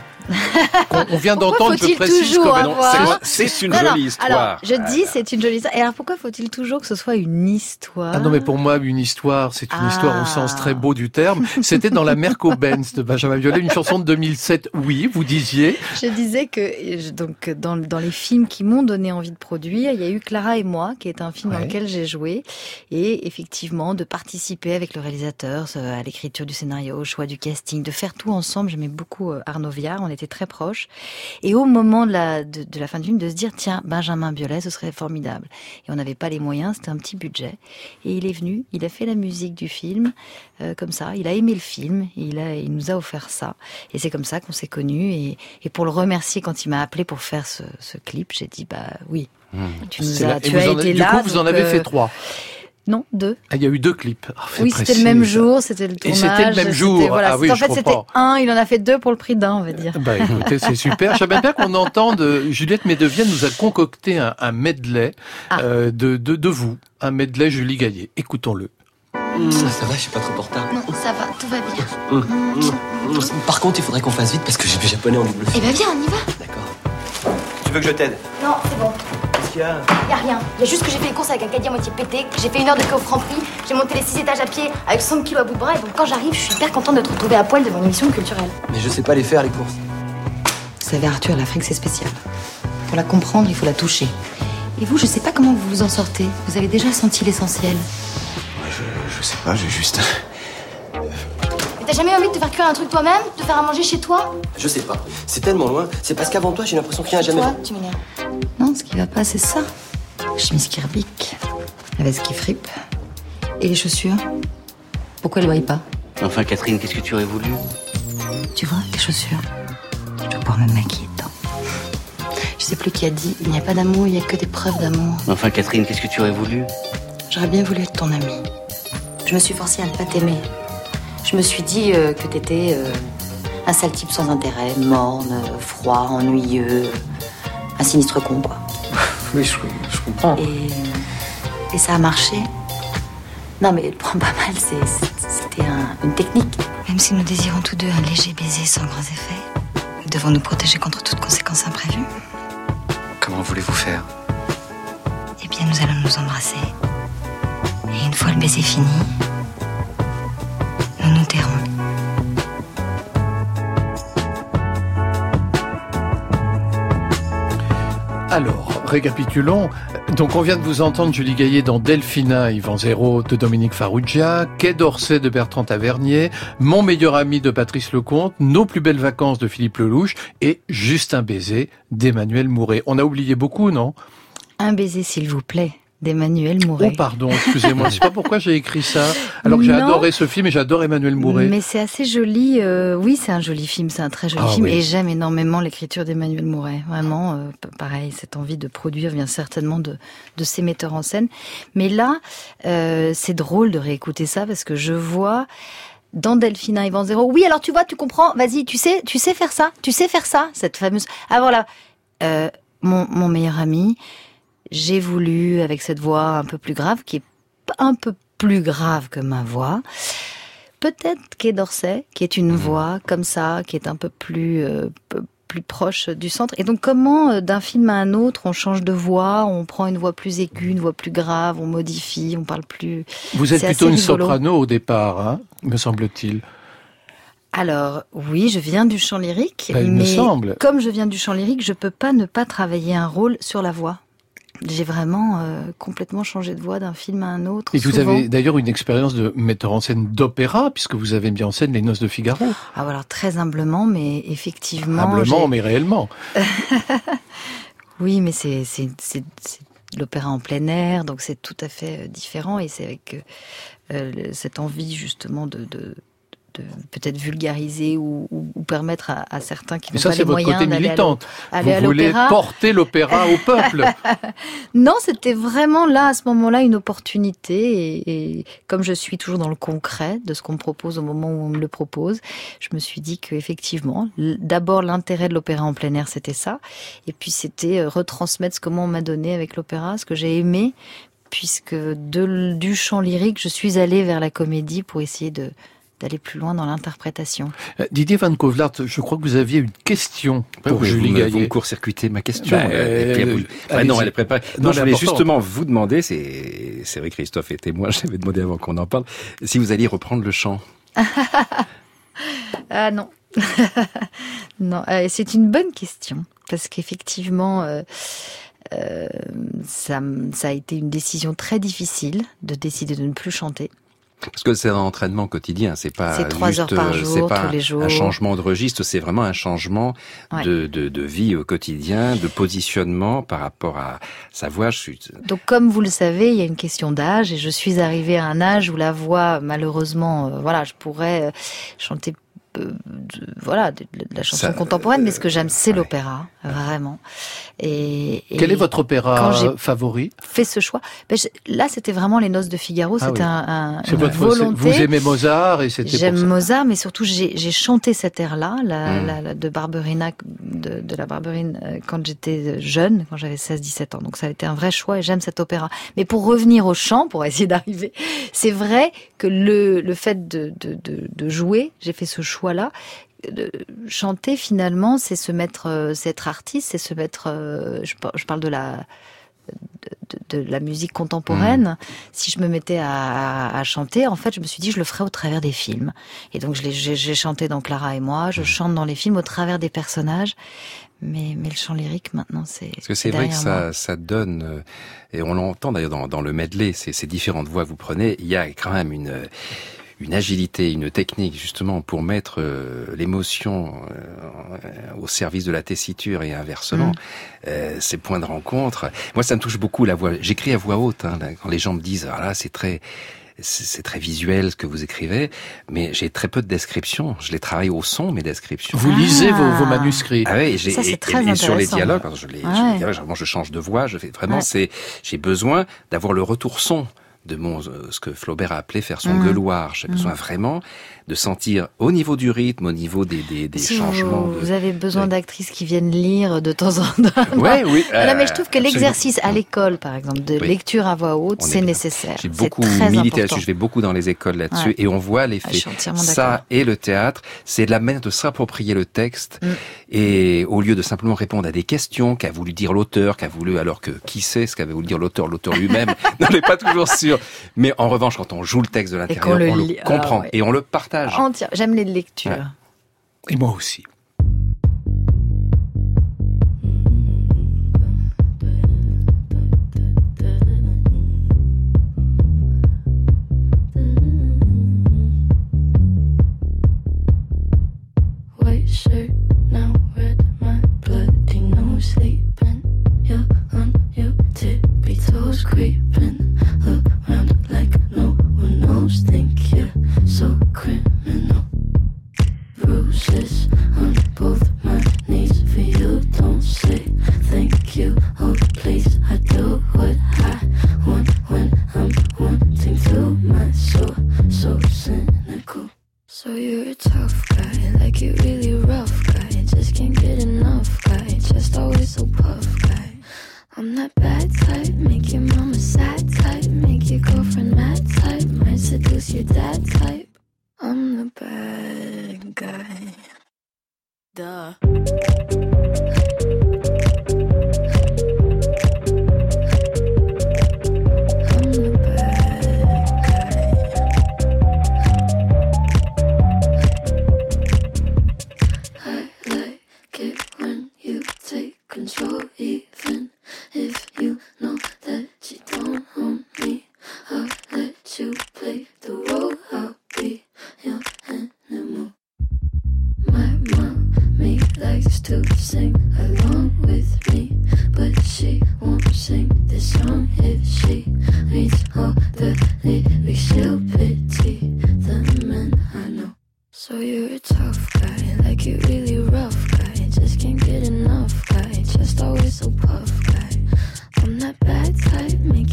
On, on vient d'entendre, je faut-il précise avoir- C'est une Non, non, jolie histoire. Alors, je Voilà. dis c'est une jolie histoire. Et alors pourquoi faut-il toujours que ce soit une histoire? Ah non, mais pour moi, une histoire, c'est une Ah. histoire au sens très beau du terme. C'était dans la Merco Benz de Benjamin Violet, une chanson de 2007. Oui, vous disiez. Je disais que donc dans, dans les films qui m'ont donné envie de produire, il y a eu Clara et moi, qui est un film dans lequel j'ai joué, et effectivement de participer avec le réalisateur euh, à l'écriture du scénario, au choix du casting, de faire tout ensemble. J'aimais beaucoup euh, Arnaud Viard, on était très proches. Et au moment de la de, de la fin du film, de se dire tiens Benjamin Biolay, ce serait formidable. Et on n'avait pas les moyens, c'était un petit budget. Et il est venu, il a fait la musique du film euh, comme ça. Il a aimé le film, et il a il nous a offert ça. Et c'est comme ça qu'on s'est connus. Et, et pour le remercier quand il m'a appelé pour faire ce, ce clip, j'ai dit bah oui, tu nous as, tu as été du là. coup, vous en avez euh, fait trois. Non, deux. Ah, il y a eu deux clips. Ah, Oui, c'était le même jour, c'était le Et tournage. c'était le même jour. Voilà, Ah oui, en je fait, c'était un, il en a fait deux pour le prix d'un, on va dire. Bah écoutez, c'est super. J'aimerais bien qu'on entende. euh, Juliette Médevienne nous a concocté un, un medley Ah. euh, de, de, de vous. Un medley Julie Gaillet. Écoutons-le. Ça va, je suis pas trop retard. Non, ça va, tout va bien. Hum, hum. Par contre, il faudrait qu'on fasse vite parce que j'ai du japonais en double. Eh ben viens, on y va. Tu veux que je t'aide? Non, c'est bon. Qu'il y a Y a rien. Y a juste que j'ai fait les courses avec un caddie à moitié pété, que j'ai fait une heure de queue au Franprix, j'ai monté les 6 étages à pied avec 100 kilos à bout de bras, et donc quand j'arrive, je suis hyper contente de te retrouver à poil devant une émission culturelle. Mais je sais pas les faire, les courses. Vous savez, Arthur, l'Afrique, c'est spécial. Pour la comprendre, il faut la toucher. Et vous, je sais pas comment vous vous en sortez. Vous avez déjà senti l'essentiel. je, je sais pas, j'ai juste. Mais t'as jamais envie de te faire cuire un truc toi-même De faire à manger chez toi? Je sais pas. C'est tellement loin. C'est parce qu'avant toi, j'ai l'impression qu'il y a jamais. Toi, tu m'énerves. Non, ce qui va pas, c'est ça. Chemise qui repique, la veste qui fripe. Et les chaussures Pourquoi elles brillent pas? Enfin, Catherine, qu'est-ce que tu aurais voulu? Tu vois, tes chaussures Je dois pouvoir me maquiller dedans. Je sais plus qui a dit il n'y a pas d'amour, il y a que des preuves d'amour. Enfin, Catherine, qu'est-ce que tu aurais voulu? J'aurais bien voulu être ton amie. Je me suis forcée à ne pas t'aimer. Je me suis dit euh, que t'étais euh, un sale type sans intérêt, morne, froid, ennuyeux, un sinistre con, quoi. Oui, je, je comprends. Et, et ça a marché. Non, mais prends pas mal, c'était un- une technique. Même si nous désirons tous deux un léger baiser sans grands effets, nous devons nous protéger contre toute conséquence imprévue. Comment voulez-vous faire? Eh bien, nous allons nous embrasser. Et une fois le baiser fini, nous nous tairons. Alors, récapitulons. Donc, on vient de vous entendre Julie Gaillet dans Delphina, Yvan Zéro de Dominique Farrugia, Quai d'Orsay de Bertrand Tavernier, Mon meilleur ami de Patrice Lecomte, Nos plus belles vacances de Philippe Lelouch et Juste un baiser d'Emmanuel Mouret. On a oublié beaucoup, non? Un baiser, s'il vous plaît, d'Emmanuel Mouret. Oh, pardon, excusez-moi. Je sais pas pourquoi j'ai écrit ça. Alors que j'ai adoré ce film et j'adore Emmanuel Mouret. Mais c'est assez joli. euh, oui, c'est un joli film, c'est un très joli Ah film. oui. Et j'aime énormément l'écriture d'Emmanuel Mouret. Vraiment, euh, pareil, cette envie de produire vient certainement de, de ces metteurs en scène. Mais là, euh, c'est drôle de réécouter ça parce que je vois dans Delphina Yvan Zéro. Oui, alors tu vois, tu comprends. Vas-y, tu sais, tu sais faire ça. Tu sais faire ça. Cette fameuse. Ah voilà, mon, mon meilleur ami. J'ai voulu, avec cette voix un peu plus grave, qui est un peu plus grave que ma voix, peut-être Quai d'Orsay, qui est une voix comme ça, qui est un peu plus euh, plus proche du centre. Et donc comment euh, d'un film à un autre, on change de voix, on prend une voix plus aiguë, une voix plus grave, on modifie, on parle plus. Vous êtes plutôt une rigolo. soprano au départ, hein, me semble-t-il. Alors oui, je viens du chant lyrique, Ben, il me mais semble. comme je viens du chant lyrique, je peux pas ne pas travailler un rôle sur la voix. J'ai vraiment euh, complètement changé de voix d'un film à un autre. Et vous avez d'ailleurs une expérience de metteur en scène d'opéra, puisque vous avez mis en scène Les Noces de Figaro. Ah, voilà, très humblement, mais effectivement. Humblement, mais réellement. Oui, mais c'est l'opéra en plein air, donc c'est tout à fait euh, différent et c'est avec euh, cette envie justement de, de, de peut-être vulgariser ou, permettre à, à certains qui n'ont pas les moyens d'aller à militante. l'o- aller à Vous voulez l'opéra. porter l'opéra au peuple. Non, c'était vraiment là, à ce moment-là, une opportunité. Et, et comme je suis toujours dans le concret de ce qu'on me propose au moment où on me le propose, je me suis dit qu'effectivement, d'abord, l'intérêt de l'opéra en plein air, c'était ça. Et puis, c'était euh, retransmettre ce que moi, on m'a donné avec l'opéra, ce que j'ai aimé, puisque de, du chant lyrique, je suis allée vers la comédie pour essayer de d'aller plus loin dans l'interprétation. Euh, Didier Van Kovlart, je crois que vous aviez une question pour oui, Julie vous Gaillet. Vous me court-circuitez ma question. Ben, euh, puis, euh, vous- Ah non, elle est préparée. Non, Non, je voulais important. justement vous demander, c'est c'est vrai Christophe et témoin, j'avais demandé avant qu'on en parle, si vous alliez reprendre le chant. Ah non. non, euh, c'est une bonne question parce qu'effectivement, euh, euh, ça, ça a été une décision très difficile de décider de ne plus chanter. Parce que c'est un entraînement quotidien, c'est pas C'est trois juste, heures par euh, jour, pas tous les jours. un changement de registre, c'est vraiment un changement Ouais. de, de, de vie au quotidien, de positionnement par rapport à sa voix. Je suis... Donc, comme vous le savez, il y a une question d'âge et je suis arrivée à un âge où la voix, malheureusement, euh, voilà, je pourrais euh, chanter. euh, de- voilà, de, la chanson Ça, contemporaine, mais ce que j'aime, c'est l'opéra, vraiment. Et, et Quel est votre opéra favori fait ce choix. Ben, je- là, c'était vraiment les Noces de Figaro. Ah C'était oui. un, un- une votre- volonté. Vous aimez Mozart et c'était J'aime. Mozart, mais surtout j'ai chanté cet air-là, la, Mm. la- la- de Barberina, de, de la Barberine, euh, quand j'étais jeune, quand j'avais 16-17 ans. Donc ça a été un vrai choix et j'aime cet opéra. Mais pour revenir au chant, pour essayer d'arriver, c'est vrai que le, le fait de, de, de, de jouer, j'ai fait ce choix-là. Chanter finalement, c'est se mettre, euh, c'est être artiste, c'est se mettre. euh, je, par- je parle de la de, de la musique contemporaine, si je me mettais à, à chanter, en fait, je me suis dit, je le ferais au travers des films. Et donc, j'ai chanté dans Clara et moi, je chante dans les films au travers des personnages. Mais, mais le chant lyrique, maintenant, c'est. Parce que c'est vrai que ça, moi. ça donne, euh, et on l'entend d'ailleurs dans, dans le medley, ces, ces différentes voix que vous prenez, il y a quand même une, une agilité, une technique justement pour mettre euh, l'émotion euh, au service de la tessiture et inversement. Mm. Euh, ces points de rencontre. Moi, ça me touche beaucoup la voix. J'écris à voix haute hein, quand les gens me disent ah là c'est très c'est très visuel ce que vous écrivez, mais j'ai très peu de descriptions. Je les travaille au son, mes descriptions. Vous lisez vos, vos manuscrits. Ah oui, j'ai, Ça, c'est et- très et, et sur les dialogues, je les, Ouais. sur les dialogues, vraiment, je change de voix, je fais vraiment, Ouais. c'est, j'ai besoin d'avoir le retour son de mon, euh, ce que Flaubert a appelé faire son Mhm. gueuloir. J'ai besoin vraiment de sentir au niveau du rythme, au niveau des, des, des Si changements. vous, de- vous avez besoin d'actrices qui viennent lire de temps en temps. Ouais, oui, euh, mais je trouve que l'exercice à l'école, par exemple, de Oui. lecture à voix haute, On est c'est nécessaire. J'ai beaucoup milité là-dessus, je vais beaucoup dans les écoles là-dessus, Ouais. et on voit Ah, l'effet. entièrement Ça et le théâtre, c'est la manière de s'approprier le texte, Mm. et au lieu de simplement répondre à des questions qu'a voulu dire l'auteur, qu'a voulu, alors que qui sait ce qu'avait voulu dire l'auteur, l'auteur lui-même, on n'est pas toujours sûr. Mais en revanche, quand on joue le texte de l'intérieur, qu'on le on le. Ah, comprend et on le partage. Entière. J'aime les lectures. Ouais. Et moi aussi. White shirt, now red, my bloody nose sleeping? You're on your tippy toes, creeping around like no one knows. Think precious.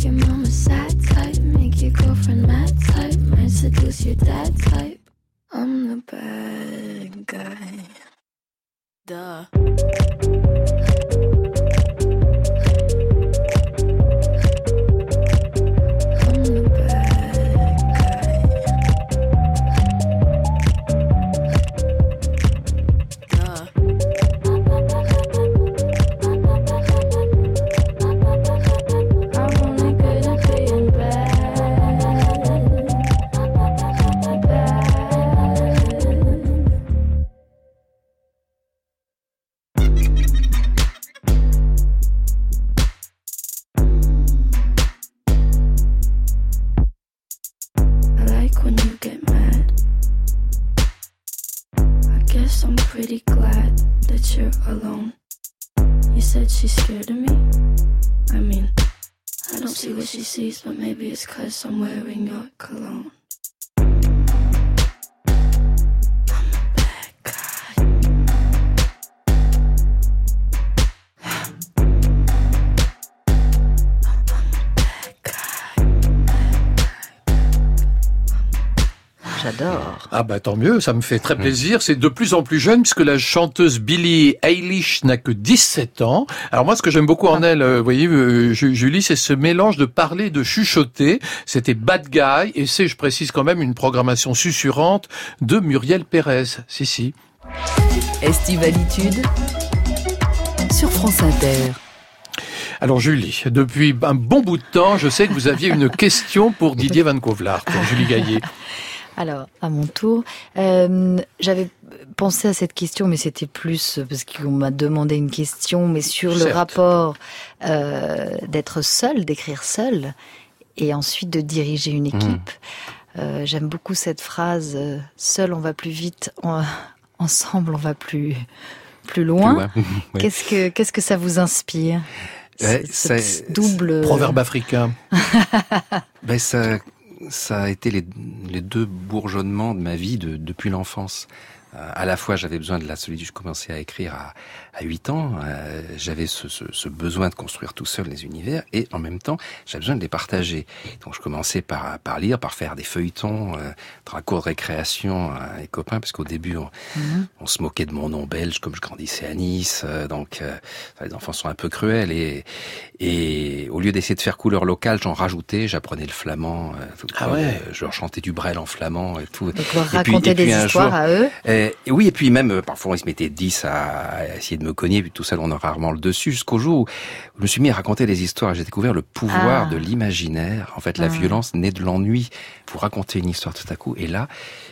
your mind. Tant mieux, ça me fait très plaisir. C'est de plus en plus jeune puisque la chanteuse Billie Eilish n'a que 17 ans. Alors moi ce que j'aime beaucoup en elle, euh, vous voyez euh, Ju- Julie, c'est ce mélange de parler, de chuchoter. C'était Bad Guy et c'est, je précise quand même, une programmation susurrante de Muriel Pérez. Si si. Estivalitude sur France Inter. Alors Julie, depuis un bon bout de temps, je sais que vous aviez une question pour Didier Van Kovlart, pour Julie Gaillet. Alors, à mon tour, euh, j'avais pensé à cette question, mais c'était plus parce qu'on m'a demandé une question, mais sur le rapport euh, d'être seul, d'écrire seul, et ensuite de diriger une équipe. Euh, J'aime beaucoup cette phrase euh, "Seul, on va plus vite. en- ensemble, on va plus plus loin." Plus loin. Oui. Qu'est-ce que qu'est-ce que ça vous inspire? Ouais, Ce- ce c'est- double Proverbe africain. Ben ça, ça a été les, deux bourgeonnements de ma vie de- depuis l'enfance. Euh, À la fois, j'avais besoin de la solitude. Je commençais à écrire à, à 8 ans. Euh, j'avais ce, ce, ce besoin de construire tout seul les univers. Et en même temps, j'avais besoin de les partager. Donc, je commençais par, par lire, par faire des feuilletons euh, dans la cour de récréation à les copains. Parce qu'au début, on, Mhm. on se moquait de mon nom belge, comme je grandissais à Nice. euh, donc, euh, les enfants sont un peu cruels. Et, et au lieu d'essayer de faire couleur locale, j'en rajoutais. J'apprenais le flamand. euh, Ah ouais. euh, je leur chantais du brel en flamand et tout. Donc, leur Et puis- raconter et puis des un histoires jour- à eux. Euh, et oui, et puis même, euh, parfois, ils se mettaient 10 à, à essayer de me cogner, puis tout seul, on a rarement le dessus, jusqu'au jour où je me suis mis à raconter des histoires. J'ai découvert le pouvoir Ah. de l'imaginaire. En fait, la Ah. violence naît de l'ennui. Vous racontez une histoire tout à coup, et là,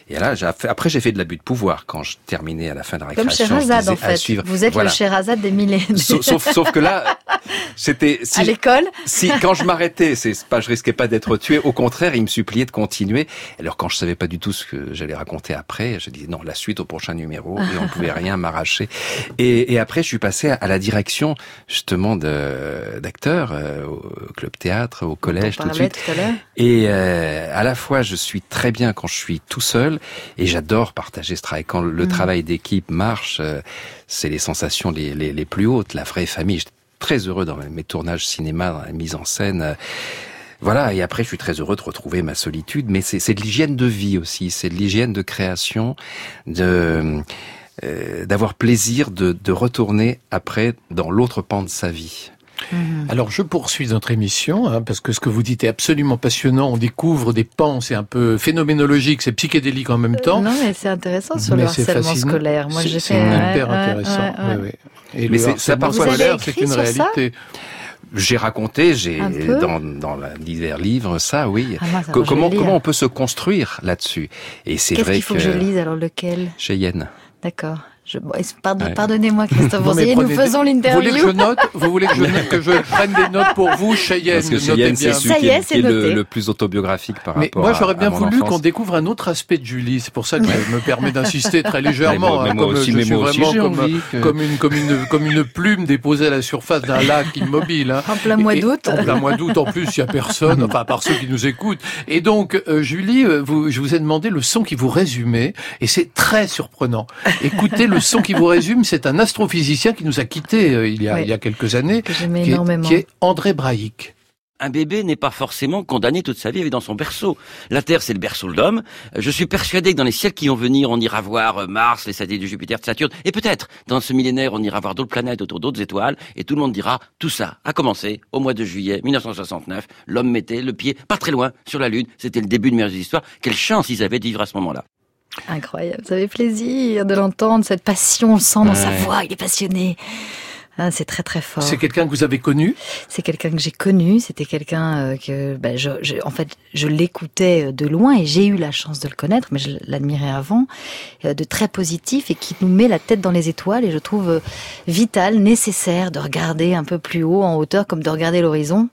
et là, fait, après, j'ai fait de l'abus de pouvoir quand je terminais à la fin de la Comme récréation. je Sherazade, en fait. suivre. Vous êtes Voilà. le Sherazade des millénaires. Sauf, sauf, sauf que là, c'était si, à l'école si quand je m'arrêtais, c'est pas, je risquais pas d'être tué. Au contraire, il me suppliait de continuer. Alors quand je savais pas du tout ce que j'allais raconter après, je disais non, la suite au prochain numéro, et on pouvait rien m'arracher. Et, et après, je suis passé à la direction justement d'acteurs euh, au club théâtre, au collège, tout de suite. tout à l'heure. Et euh, à la fois, je suis très bien quand je suis tout seul, et j'adore partager ce travail. Quand le Mhm. travail d'équipe marche, euh, c'est les sensations les, les, les plus hautes, la vraie famille. J'étais très heureux dans mes tournages cinéma, dans la mise en scène. euh, Voilà, et après, je suis très heureux de retrouver ma solitude, mais c'est c'est de l'hygiène de vie aussi, c'est de l'hygiène de création, de euh, d'avoir plaisir de, de retourner après dans l'autre pan de sa vie. Alors je poursuis notre émission hein, parce que ce que vous dites est absolument passionnant. On découvre des pans, c'est un peu phénoménologique, c'est psychédélique en même temps. Non, mais c'est intéressant sur Mais le c'est harcèlement fascinant. scolaire. Moi, C'est- j'ai c'est fait. hyper ouais, intéressant. ouais, ouais. oui, oui. Et Mais le harcèlement parfois- Vous avez scolaire, écrit c'est une sur ça réalité. J'ai raconté, j'ai dans, dans divers livres ça, oui. Ah, mince, comment on peut se construire là-dessus? Et c'est Qu'est-ce vrai qu'il faut que... je lise alors lequel? Cheyenne. D'accord. Je... pardon- Ouais. Pardonnez-moi, Christophe mais Boursier, nous prenez des- faisons Vous voulez que je l'interview. note? Vous voulez que je, note- que je prenne des notes pour vous, Cheyenne Parce que Notez Cheyenne, bien. c'est celui Ça qui y est, est, c'est qui est le, plus autobiographique par Mais rapport moi, j'aurais bien à voulu qu'on découvre un autre aspect de Julie. C'est pour ça que je me permets d'insister très légèrement. Mais moi- hein, mais moi comme aussi, je mais moi aussi, vraiment comme, que- comme une comme une comme une plume déposée à la surface d'un lac immobile. hein. En plein mois d'août. En plein mois d'août, en plus, il y a personne, enfin, à part ceux qui nous écoutent. Et donc, euh, Julie, euh, vous, je vous ai demandé le son qui vous résumait, et c'est très surprenant. Écoutez, le son qui vous résume, c'est un astrophysicien qui nous a quittés euh, il y a, Ouais. il y a quelques années, Que qui est, énormément. qui est André Braic. Un bébé n'est pas forcément condamné toute sa vie à vivre dans son berceau. La Terre, c'est le berceau de l'homme. Je suis persuadé que dans les siècles qui vont venir, on ira voir euh, Mars, les satellites de Jupiter, de Saturne, et peut-être, dans ce millénaire, on ira voir d'autres planètes autour d'autres étoiles, et tout le monde dira, tout ça a commencé au mois de juillet 1969. L'homme mettait le pied pas très loin sur la Lune. C'était le début de merveilleuses histoires. Quelle chance ils avaient de vivre à ce moment-là. Incroyable. Ça fait plaisir de l'entendre, cette passion, on le sent dans sa voix, il est passionné. Ah, c'est très très fort. C'est quelqu'un que vous avez connu? C'est quelqu'un que j'ai connu, c'était quelqu'un euh, que, ben, je, je- en fait, je l'écoutais euh, de loin et j'ai eu la chance de le connaître, mais je l'admirais avant, euh, de très positif et qui nous met la tête dans les étoiles et je trouve vital, nécessaire de regarder un peu plus haut, en hauteur, comme de regarder l'horizon.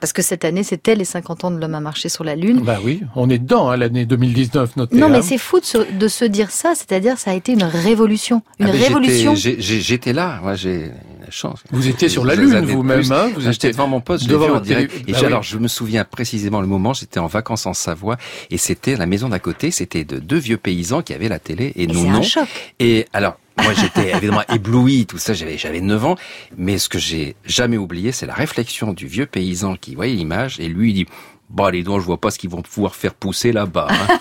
Parce que cette année, c'était les 50 ans de l'homme à marcher sur la Lune. Bah oui, on est dedans, hein, l'année 2019, notez. Non, mais hein. c'est fou de se, de se dire ça, c'est-à-dire ça a été une révolution. Une Ah, révolution. J'étais là, moi j'ai la chance. Vous étiez sur la Lune vous-même, hein, vous Ah, J'étais étiez devant mon poste, je devant en direct. Et Bah oui. alors je me souviens précisément le moment, j'étais en vacances en Savoie et c'était la maison d'à côté, c'était de deux vieux paysans qui avaient la télé et, nous un non. choc. Et alors moi j'étais évidemment ébloui, tout ça, j'avais j'avais 9 ans, mais ce que j'ai jamais oublié, c'est la réflexion du vieux paysan qui voyait l'image et lui il dit Bon, les donc, je vois pas ce qu'ils vont pouvoir faire pousser là-bas. hein.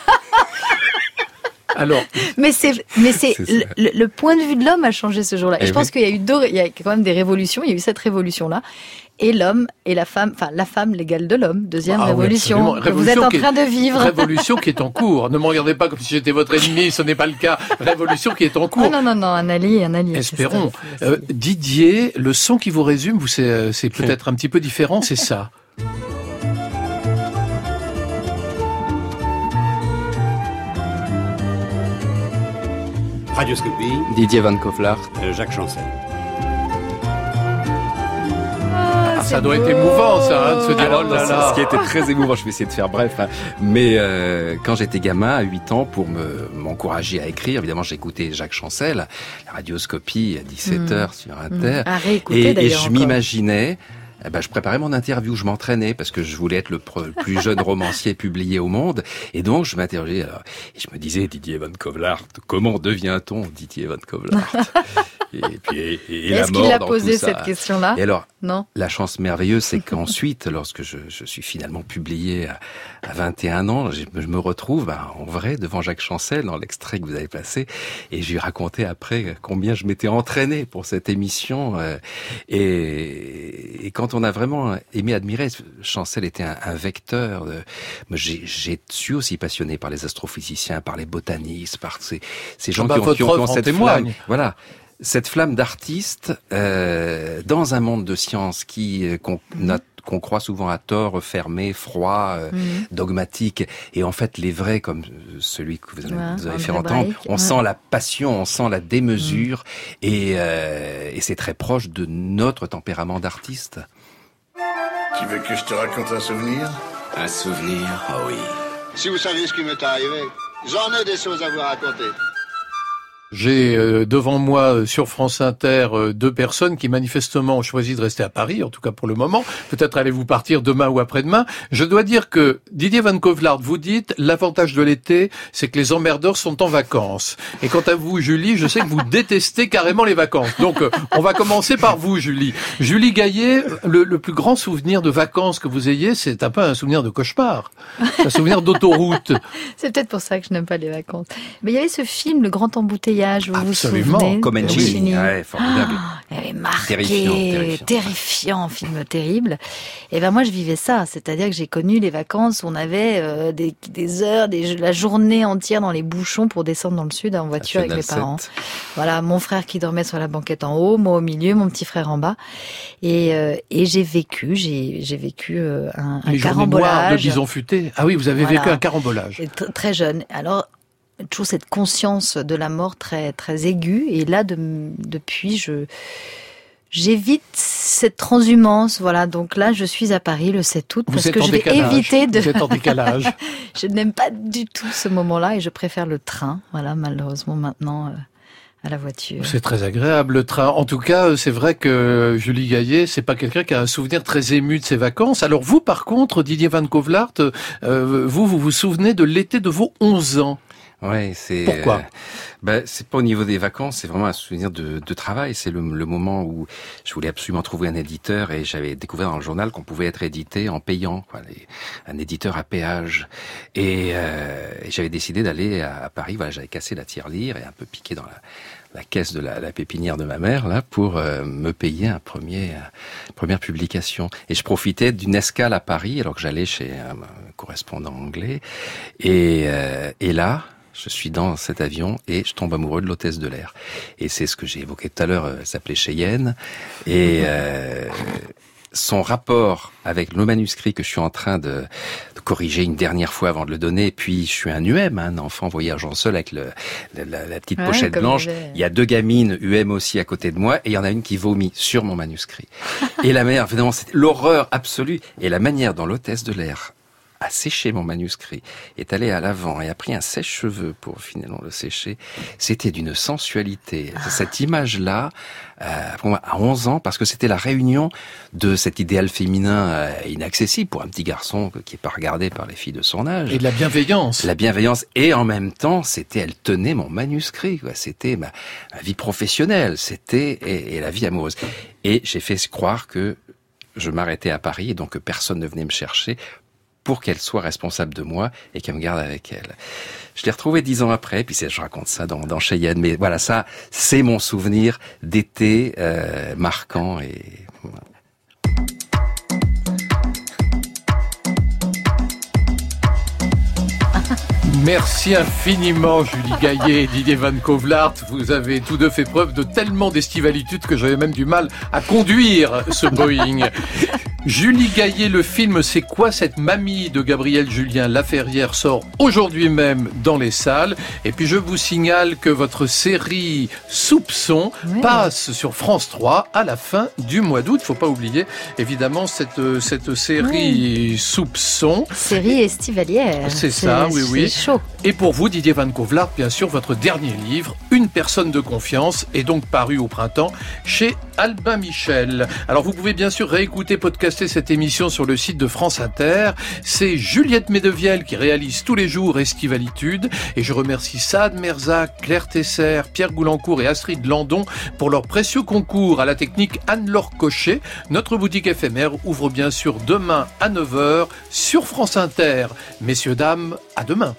Alors, Mais c'est, mais c'est, le, point de vue de l'homme a changé ce jour-là. Et, Eh je pense qu'il y a eu deux, il y a quand même des révolutions. Il y a eu cette révolution-là. Et l'homme et la femme, enfin, la femme l'égale de l'homme. Deuxième Ah oui, révolution. que vous êtes en est- train de vivre. Révolution qui est en cours. Ne me regardez pas comme si j'étais votre ennemi, ce n'est pas le cas. Révolution qui est en cours. Ah non, non, non, un allié, un allié. Espérons. Euh, Didier, le son qui vous résume, vous c'est, euh, c'est peut-être un petit peu différent, c'est ça. Radioscopie. Didier Van Kovlar. euh, Jacques Chancel. Ah, ça doit être émouvant, ça, hein, de se dire, oh là là. Ce qui était très émouvant, je vais essayer de faire bref, hein. mais euh, quand j'étais gamin, à 8 ans, pour me m'encourager à écrire, évidemment, j'écoutais Jacques Chancel, la radioscopie à 17h Mm. sur Inter, Mm. À réécouter, et, je m'imaginais... eh ben, je préparais mon interview, je m'entraînais parce que je voulais être le plus jeune romancier publié au monde. Et donc, je m'interrogeais. Et je me disais, Didier Van Kovlart, comment devient-on Didier Van Kovlart Et puis, et, et Est-ce qu'il a posé cette question-là? Et alors, Non. la chance merveilleuse, c'est qu'ensuite, lorsque je, je suis finalement publié à, à 21 ans, je, je me retrouve ben, en vrai devant Jacques Chancel dans l'extrait que vous avez passé, et je lui racontais après combien je m'étais entraîné pour cette émission. euh, et, et quand on a vraiment aimé admirer, Chancel était un, un vecteur. De, j'ai, j'ai suis aussi passionné par les astrophysiciens, par les botanistes, par ces, ces gens Ah bah, qui ont, qui ont- qui ont cette témoigne. flamme. Voilà cette flamme d'artiste euh, dans un monde de science qui euh, qu'on a- qu'on croit souvent à tort fermé, froid, euh, Mhm. dogmatique, et en fait les vrais comme euh, celui que vous avez, Ouais, vous avez fait entendre, on ouais. sent la passion, on sent la démesure, et, euh, et c'est très proche de notre tempérament d'artiste. Tu veux que je te raconte un souvenir? Un souvenir, oh oui. Si vous saviez ce qui m'est arrivé, j'en ai des choses à vous raconter. J'ai euh, devant moi euh, sur France Inter euh, deux personnes qui manifestement ont choisi de rester à Paris, en tout cas pour le moment. Peut-être allez-vous partir demain ou après-demain. Je dois dire que Didier Van Kovlart, vous dites l'avantage de l'été, c'est que les emmerdeurs sont en vacances. Et quant à vous, Julie, je sais que vous détestez carrément les vacances. Donc on va commencer par vous, Julie. Julie Gaillet, le, le plus grand souvenir de vacances que vous ayez, c'est un peu un souvenir de cauchemar, un souvenir d'autoroute. C'est peut-être pour ça que je n'aime pas les vacances. Mais il y avait ce film, Le Grand Embouteillage, vous vous Absolument, souvenez Comme Fellini ouais, formidable. Il avait marqué, Terrifiant, terrifiant, terrifiant. film terrible. Et ben moi je vivais ça, c'est-à-dire que j'ai connu les vacances où on avait euh, des, des heures, des, la journée entière dans les bouchons pour descendre dans le sud en voiture avec mes parents. 7. Voilà, mon frère qui dormait sur la banquette en haut, moi au milieu, mon petit frère en bas. Et, euh, et j'ai vécu, j'ai vécu euh, un, un noires de carambolage. bison futé. Ah oui, vous avez Voilà. vécu un carambolage. Très jeune. Alors, toujours cette conscience de la mort très, très aiguë. Et là, de- depuis, je, j'évite cette transhumance. Voilà. Donc là, je suis à Paris le 7 août Vous parce que je vais décalage. éviter de. Vous êtes en décalage. je n'aime pas du tout ce moment-là et je préfère le train. Voilà, malheureusement, maintenant, euh, à la voiture. C'est très agréable le train. En tout cas, c'est vrai que Julie Gaillet, c'est pas quelqu'un qui a un souvenir très ému de ses vacances. Alors vous, par contre, Didier Van Kovlart, euh, vous, vous vous souvenez de l'été de vos 11 ans? Ouais, c'est. Pourquoi? euh, ben, c'est pas au niveau des vacances, c'est vraiment un souvenir de, de travail. C'est le, le moment où je voulais absolument trouver un éditeur et j'avais découvert dans le journal qu'on pouvait être édité en payant, quoi, les- un éditeur à péage. Et, euh, et j'avais décidé d'aller à, à Paris. Voilà, j'avais cassé la tirelire et un peu piqué dans la, la caisse de la, la pépinière de ma mère là pour euh, me payer un premier euh, première publication. Et je profitais d'une escale à Paris alors que j'allais chez un, un correspondant anglais. Et, euh, et là, je suis dans cet avion et je tombe amoureux de l'hôtesse de l'air. Et c'est ce que j'ai évoqué tout à l'heure, euh, elle s'appelait Cheyenne. Et euh, son rapport avec le manuscrit que je suis en train de, de corriger une dernière fois avant de le donner, et puis je suis un UM, hein, un enfant voyageant seul avec le, la, la- la petite Ouais, pochette blanche. il y a deux gamines UM aussi à côté de moi, et il y en a une qui vomit sur mon manuscrit. et la mère, évidemment, c'était l'horreur absolue, et la manière dont l'hôtesse de l'air a séché mon manuscrit, est allée à l'avant et a pris un sèche-cheveux pour finalement le sécher, c'était d'une sensualité. Cette image-là, euh, pour moi, à 11 ans, parce que c'était la réunion de cet idéal féminin euh, inaccessible pour un petit garçon qui est pas regardé par les filles de son âge. Et de la bienveillance. La bienveillance. Et en même temps, c'était, elle tenait mon manuscrit. C'était ma, ma vie professionnelle, c'était, et, et la vie amoureuse. Et j'ai fait croire que je m'arrêtais à Paris et donc que personne ne venait me chercher pour qu'elle soit responsable de moi et qu'elle me garde avec elle. Je l'ai retrouvé dix ans après, puis je raconte ça dans, dans Cheyenne, mais voilà, ça, c'est mon souvenir d'été euh, marquant et Merci infiniment Julie Gaillet et Didier Van Kovlart. Vous avez tous deux fait preuve de tellement d'estivalitude que j'avais même du mal à conduire ce Boeing. Julie Gaillet, le film C'est quoi cette mamie de Gabriel Julien Laferrière sort aujourd'hui même dans les salles. Et puis je vous signale que votre série Soupçon passe sur France 3 à la fin du mois d'août. Faut pas oublier évidemment cette, cette série Soupçon. Série estivalière. C'est ça, oui, oui. C'est Et pour vous, Didier Van Kovlart, bien sûr, votre dernier livre, Une personne de confiance, est donc paru au printemps chez Albin Michel. Alors vous pouvez bien sûr réécouter, podcaster cette émission sur le site de France Inter. C'est Juliette Medevielle qui réalise tous les jours Estivalitude. Et je remercie Saad Merzac, Claire Tesser, Pierre Goulancourt et Astrid Landon pour leur précieux concours à la technique Anne-Laure Cochet. Notre boutique éphémère ouvre bien sûr demain à 9h sur France Inter. Messieurs, dames, à demain.